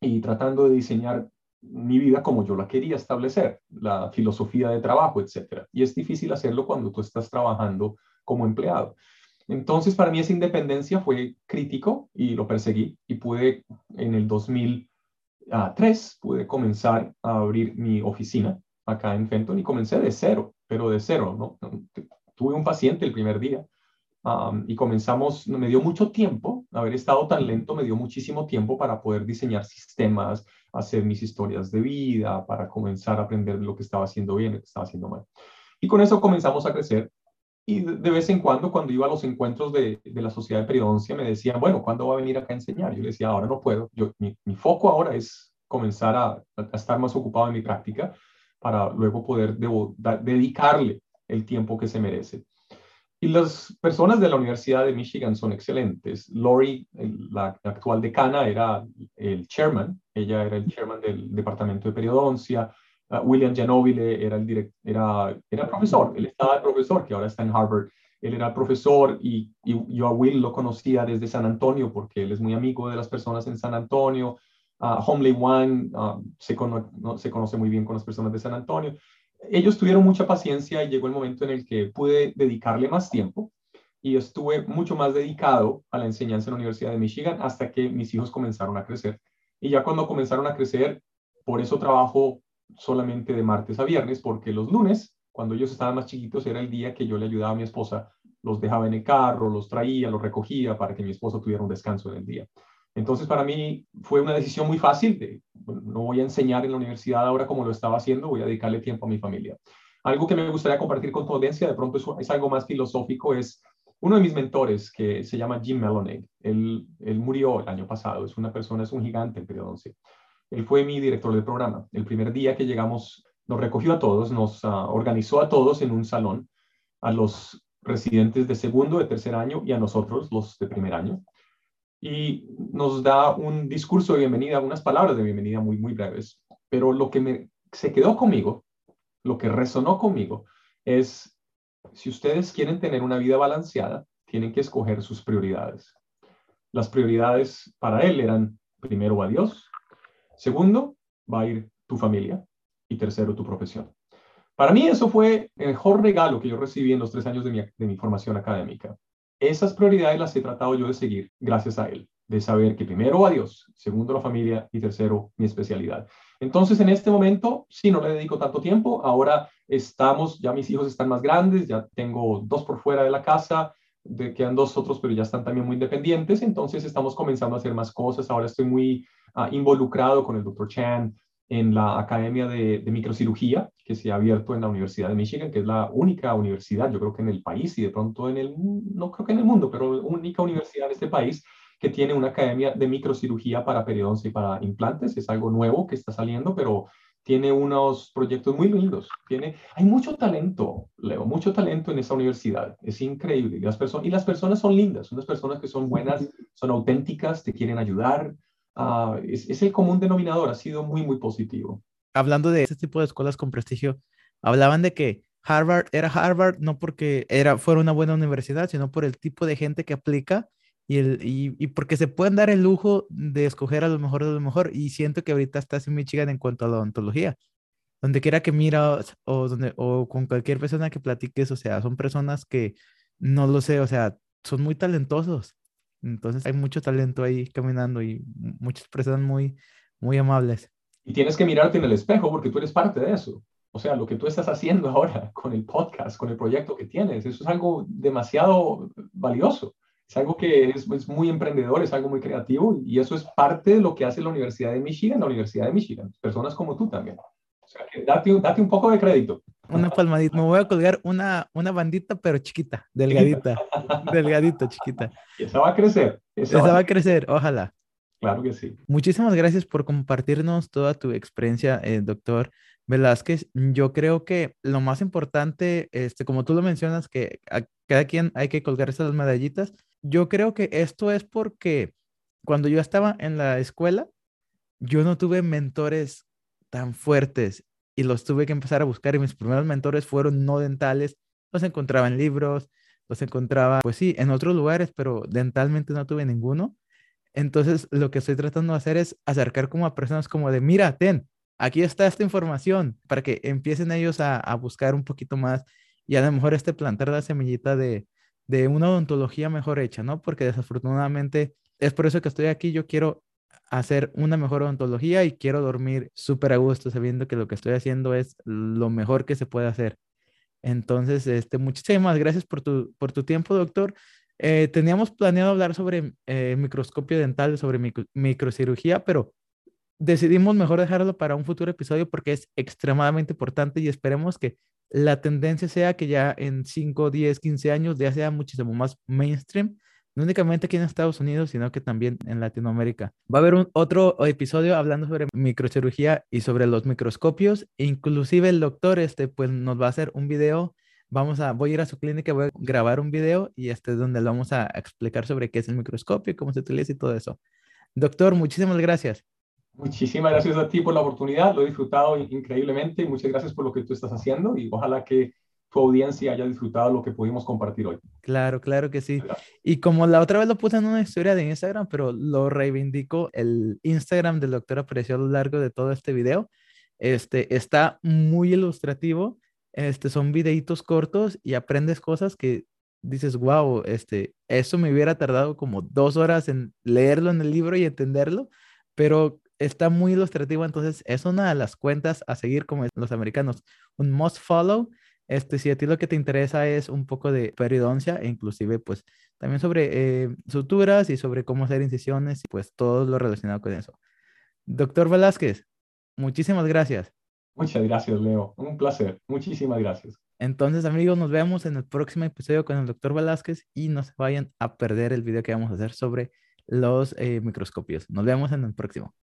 y tratando de diseñar mi vida como yo la quería establecer, la filosofía de trabajo, etc. Y es difícil hacerlo cuando tú estás trabajando como empleado. Entonces, para mí esa independencia fue crítico y lo perseguí y pude en el 2003, pude comenzar a abrir mi oficina acá en Fenton y comencé de cero, pero de cero, ¿no? Tuve un paciente el primer día y comenzamos, me dio mucho tiempo, haber estado tan lento me dio muchísimo tiempo para poder diseñar sistemas, hacer mis historias de vida, para comenzar a aprender lo que estaba haciendo bien, lo que estaba haciendo mal. Y con eso comenzamos a crecer y de vez en cuando, cuando iba a los encuentros de, la sociedad de periodoncia, me decían, bueno, ¿cuándo va a venir acá a enseñar? Yo le decía, ahora no puedo. Mi foco ahora es comenzar a, estar más ocupado en mi práctica para luego poder dedicarle el tiempo que se merece. Y las personas de la Universidad de Michigan son excelentes. Lori, la actual decana, era el chairman. Ella era el chairman del departamento de periodoncia. Uh, William Gianovile era el era, era profesor. Él estaba de profesor, que ahora está en Harvard. Él era profesor y, yo a Will lo conocía desde San Antonio porque él es muy amigo de las personas en San Antonio. Uh, Homely One uh, se, se conoce muy bien con las personas de San Antonio ellos tuvieron mucha paciencia y llegó el momento en el que pude dedicarle más tiempo y estuve mucho más dedicado a la enseñanza en la Universidad de Michigan hasta que mis hijos comenzaron a crecer. Y ya cuando comenzaron a crecer, por eso trabajo solamente de martes a viernes, porque los lunes, cuando ellos estaban más chiquitos, era el día que yo le ayudaba a mi esposa, los dejaba en el carro, los traía, los recogía para que mi esposo tuviera un descanso en el día. Entonces, para mí fue una decisión muy fácil de, no voy a enseñar en la universidad ahora como lo estaba haciendo, voy a dedicarle tiempo a mi familia. Algo que me gustaría compartir con tu audiencia, de pronto es, algo más filosófico, es uno de mis mentores que se llama Jim Melonig. Él, murió el año pasado, es una persona, es un gigante en periodoncia. Él fue mi director del programa. El primer día que llegamos, nos recogió a todos, nos ah, organizó a todos en un salón, a los residentes de segundo, de tercer año y a nosotros, los de primer año y nos da un discurso de bienvenida, unas palabras de bienvenida muy, muy breves. Pero lo que me, se quedó conmigo, lo que resonó conmigo, es si ustedes quieren tener una vida balanceada, tienen que escoger sus prioridades. Las prioridades para él eran, primero, a Dios. Segundo, va a ir tu familia. Y tercero, tu profesión. Para mí eso fue el mejor regalo que yo recibí en los tres años de mi, de mi formación académica. Esas prioridades las he tratado yo de seguir gracias a él, de saber que primero a Dios, segundo la familia y tercero mi especialidad. Entonces, en este momento, sí, no le dedico tanto tiempo. Ahora estamos, ya mis hijos están más grandes, ya tengo dos por fuera de la casa, de, quedan dos otros, pero ya están también muy independientes. Entonces, estamos comenzando a hacer más cosas. Ahora estoy muy ah, involucrado con el doctor Chan en la Academia de, Microcirugía que se ha abierto en la Universidad de Michigan, que es la única universidad, yo creo que en el país y de pronto en el, no creo que en el mundo, pero única universidad en este país que tiene una academia de microcirugía para periodoncia y para implantes. Es algo nuevo que está saliendo, pero tiene unos proyectos muy lindos. Tiene, hay mucho talento, Leo, mucho talento en esa universidad. Es increíble. las, personas, y las personas son lindas, son las personas que son buenas, son auténticas, te quieren ayudar. Ah, es, el común denominador, ha sido muy, muy positivo. Hablando de este tipo de escuelas con prestigio, hablaban de que Harvard era Harvard no porque era, fuera una buena universidad, sino por el tipo de gente que aplica y, el, y, porque se pueden dar el lujo de escoger a lo mejor de lo mejor. Y siento que ahorita estás en Michigan en cuanto a la odontología. Donde quiera que miras o, donde, o con cualquier persona que platiques, o sea, son personas que no lo sé, o sea, son muy talentosos entonces hay mucho talento ahí caminando y muchas personas muy, muy amables. Y tienes que mirarte en el espejo porque tú eres parte de eso. O sea, lo que tú estás haciendo ahora con el podcast, con el proyecto que tienes, eso es algo demasiado valioso. Es algo que es, es, muy emprendedor, es algo muy creativo y eso es parte de lo que hace la Universidad de Michigan, la Universidad de Michigan. Personas como tú también. O sea, que date, date un poco de crédito. Una palmadita. Me voy a colgar una, una bandita, pero chiquita, delgadita. delgadita, chiquita. Y esa va a crecer. Esa, va a crecer, ojalá. Claro que sí. Muchísimas gracias por compartirnos toda tu experiencia, eh, doctor Velázquez. Yo creo que lo más importante, este, como tú lo mencionas, que a cada quien hay que colgar esas medallitas. Yo creo que esto es porque cuando yo estaba en la escuela, yo no tuve mentores tan fuertes y los tuve que empezar a buscar y mis primeros mentores fueron no dentales, los encontraba en libros, los encontraba, pues sí, en otros lugares, pero dentalmente no tuve ninguno. Entonces, lo que estoy tratando de hacer es acercar como a personas como de, mira, ten, aquí está esta información, para que empiecen ellos a, buscar un poquito más y a lo mejor este plantar la semillita de, de una odontología mejor hecha, ¿no? Porque desafortunadamente es por eso que estoy aquí, yo quiero hacer una mejor odontología y quiero dormir súper a gusto sabiendo que lo que estoy haciendo es lo mejor que se puede hacer. Entonces, este, muchísimas gracias por tu, por tu tiempo, doctor. Eh, teníamos planeado hablar sobre eh, microscopio dental, sobre microcirugía, pero decidimos mejor dejarlo para un futuro episodio porque es extremadamente importante y esperemos que la tendencia sea que ya en 5, 10, 15 años ya sea muchísimo más mainstream no únicamente aquí en Estados Unidos, sino que también en Latinoamérica. Va a haber un otro episodio hablando sobre microcirugía y sobre los microscopios. Inclusive el doctor, este, pues nos va a hacer un video. Vamos a, voy a ir a su clínica, voy a grabar un video y este es donde le vamos a explicar sobre qué es el microscopio, cómo se utiliza y todo eso. Doctor, muchísimas gracias. Muchísimas gracias a ti por la oportunidad, lo he disfrutado increíblemente y muchas gracias por lo que tú estás haciendo y ojalá que tu audiencia haya disfrutado lo que pudimos compartir hoy. Claro, claro que sí. Y como la otra vez lo puse en una historia de Instagram, pero lo reivindico, el Instagram del doctor apareció a lo largo de todo este video. Este está muy ilustrativo. Este son videitos cortos y aprendes cosas que dices, wow, este, eso me hubiera tardado como dos horas en leerlo en el libro y entenderlo, pero está muy ilustrativo, entonces es una de las cuentas a seguir como los americanos, un must follow este, si a ti lo que te interesa es un poco de periodoncia e inclusive pues también sobre eh, suturas y sobre cómo hacer incisiones y pues todo lo relacionado con eso. Doctor Velázquez, muchísimas gracias. Muchas gracias, Leo. Un placer. Muchísimas gracias. Entonces, amigos, nos vemos en el próximo episodio con el doctor Velázquez y no se vayan a perder el video que vamos a hacer sobre los eh, microscopios. Nos vemos en el próximo.